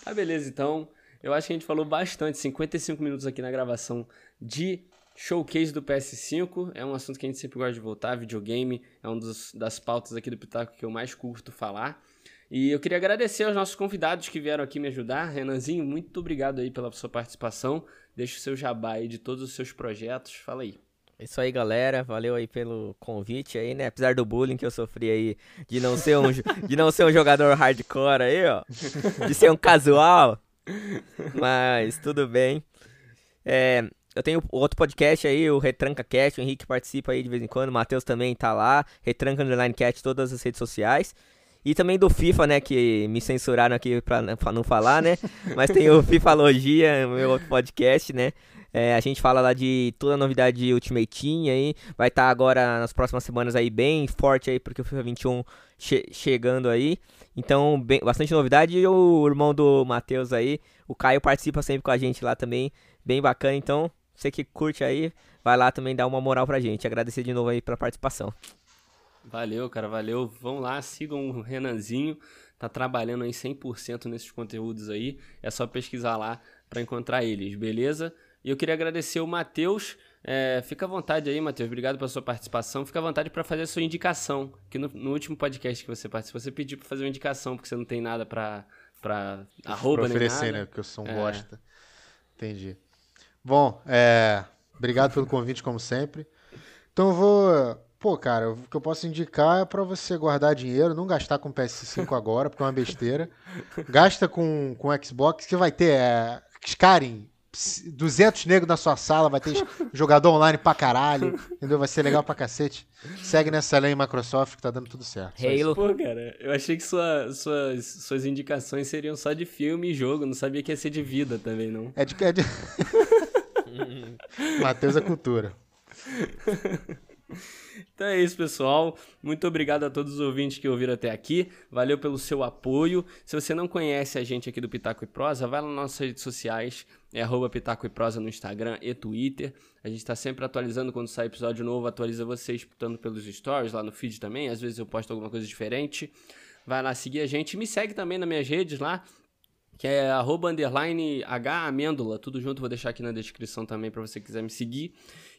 Tá, beleza, então. Eu acho que a gente falou bastante, 55 minutos aqui na gravação de showcase do PS5. É um assunto que a gente sempre gosta de voltar, videogame. É uma das pautas aqui do Pitaco que eu mais curto falar. E eu queria agradecer aos nossos convidados que vieram aqui me ajudar. Renanzinho, muito obrigado aí pela sua participação. Deixa o seu jabá aí de todos os seus projetos. Fala aí. Isso aí, galera. Valeu aí pelo convite aí, né? Apesar do bullying que eu sofri aí de não ser um, de não ser um jogador hardcore aí, ó. De ser um casual. Mas tudo bem. É, eu tenho outro podcast aí, o Retranca Cast, o Henrique participa aí de vez em quando, o Matheus também tá lá, Retranca Underline Cat, todas as redes sociais. E também do FIFA, né, que me censuraram aqui pra, pra não falar, né? Mas tem o Fifalogia, meu outro podcast, né? É, a gente fala lá de toda a novidade de Ultimate Team aí. Vai estar agora nas próximas semanas aí bem forte aí, porque o FIFA 21 che chegando aí. Então, bem- bastante novidade. E o irmão do Matheus aí, o Caio, participa sempre com a gente lá também. Bem bacana. Então, você que curte aí, vai lá também dar uma moral pra gente. Agradecer de novo aí pela participação. Valeu, cara, valeu. Vão lá, sigam o Renanzinho. Tá trabalhando aí 100% nesses conteúdos aí. É só pesquisar lá para encontrar eles, beleza? E eu queria agradecer o Matheus. É, fica à vontade aí, Matheus. Obrigado pela sua participação. Fica à vontade para fazer a sua indicação. Que no, no último podcast que você participou, você pediu para fazer uma indicação, porque você não tem nada pra, pra arroba pra nem oferecer, nada. né? Porque eu sou um É. bosta. Entendi. Bom, é, obrigado pelo convite, como sempre. Então eu vou. Pô, cara, o que eu posso indicar é pra você guardar dinheiro, não gastar com PS5 agora, porque é uma besteira. Gasta com, com Xbox, que vai ter é, Skyrim 200 negros na sua sala, vai ter jogador online pra caralho, entendeu? Vai ser legal pra cacete. Segue nessa lei Microsoft que tá dando tudo certo. Halo. Pô, cara, eu achei que sua, suas, suas indicações seriam só de filme e jogo, não sabia que ia ser de vida também, não. É de... É de... Matheus é cultura. Então é isso, pessoal. Muito obrigado a todos os ouvintes que ouviram até aqui. Valeu pelo seu apoio. Se você não conhece a gente aqui do Pitaco e Prosa, vai lá nas nossas redes sociais. É arroba Pitaco e Prosa no Instagram e Twitter. A gente está sempre atualizando quando sai episódio novo. Atualiza vocês escutando pelos stories, lá no feed também. Às vezes eu posto alguma coisa diferente. Vai lá seguir a gente. Me segue também nas minhas redes lá que é arroba underline H amêndola, tudo junto, vou deixar aqui na descrição também para você quiser me seguir.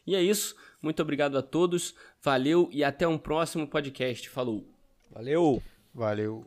E é isso, muito obrigado a todos, valeu e até um próximo podcast. Falou! Valeu! Valeu!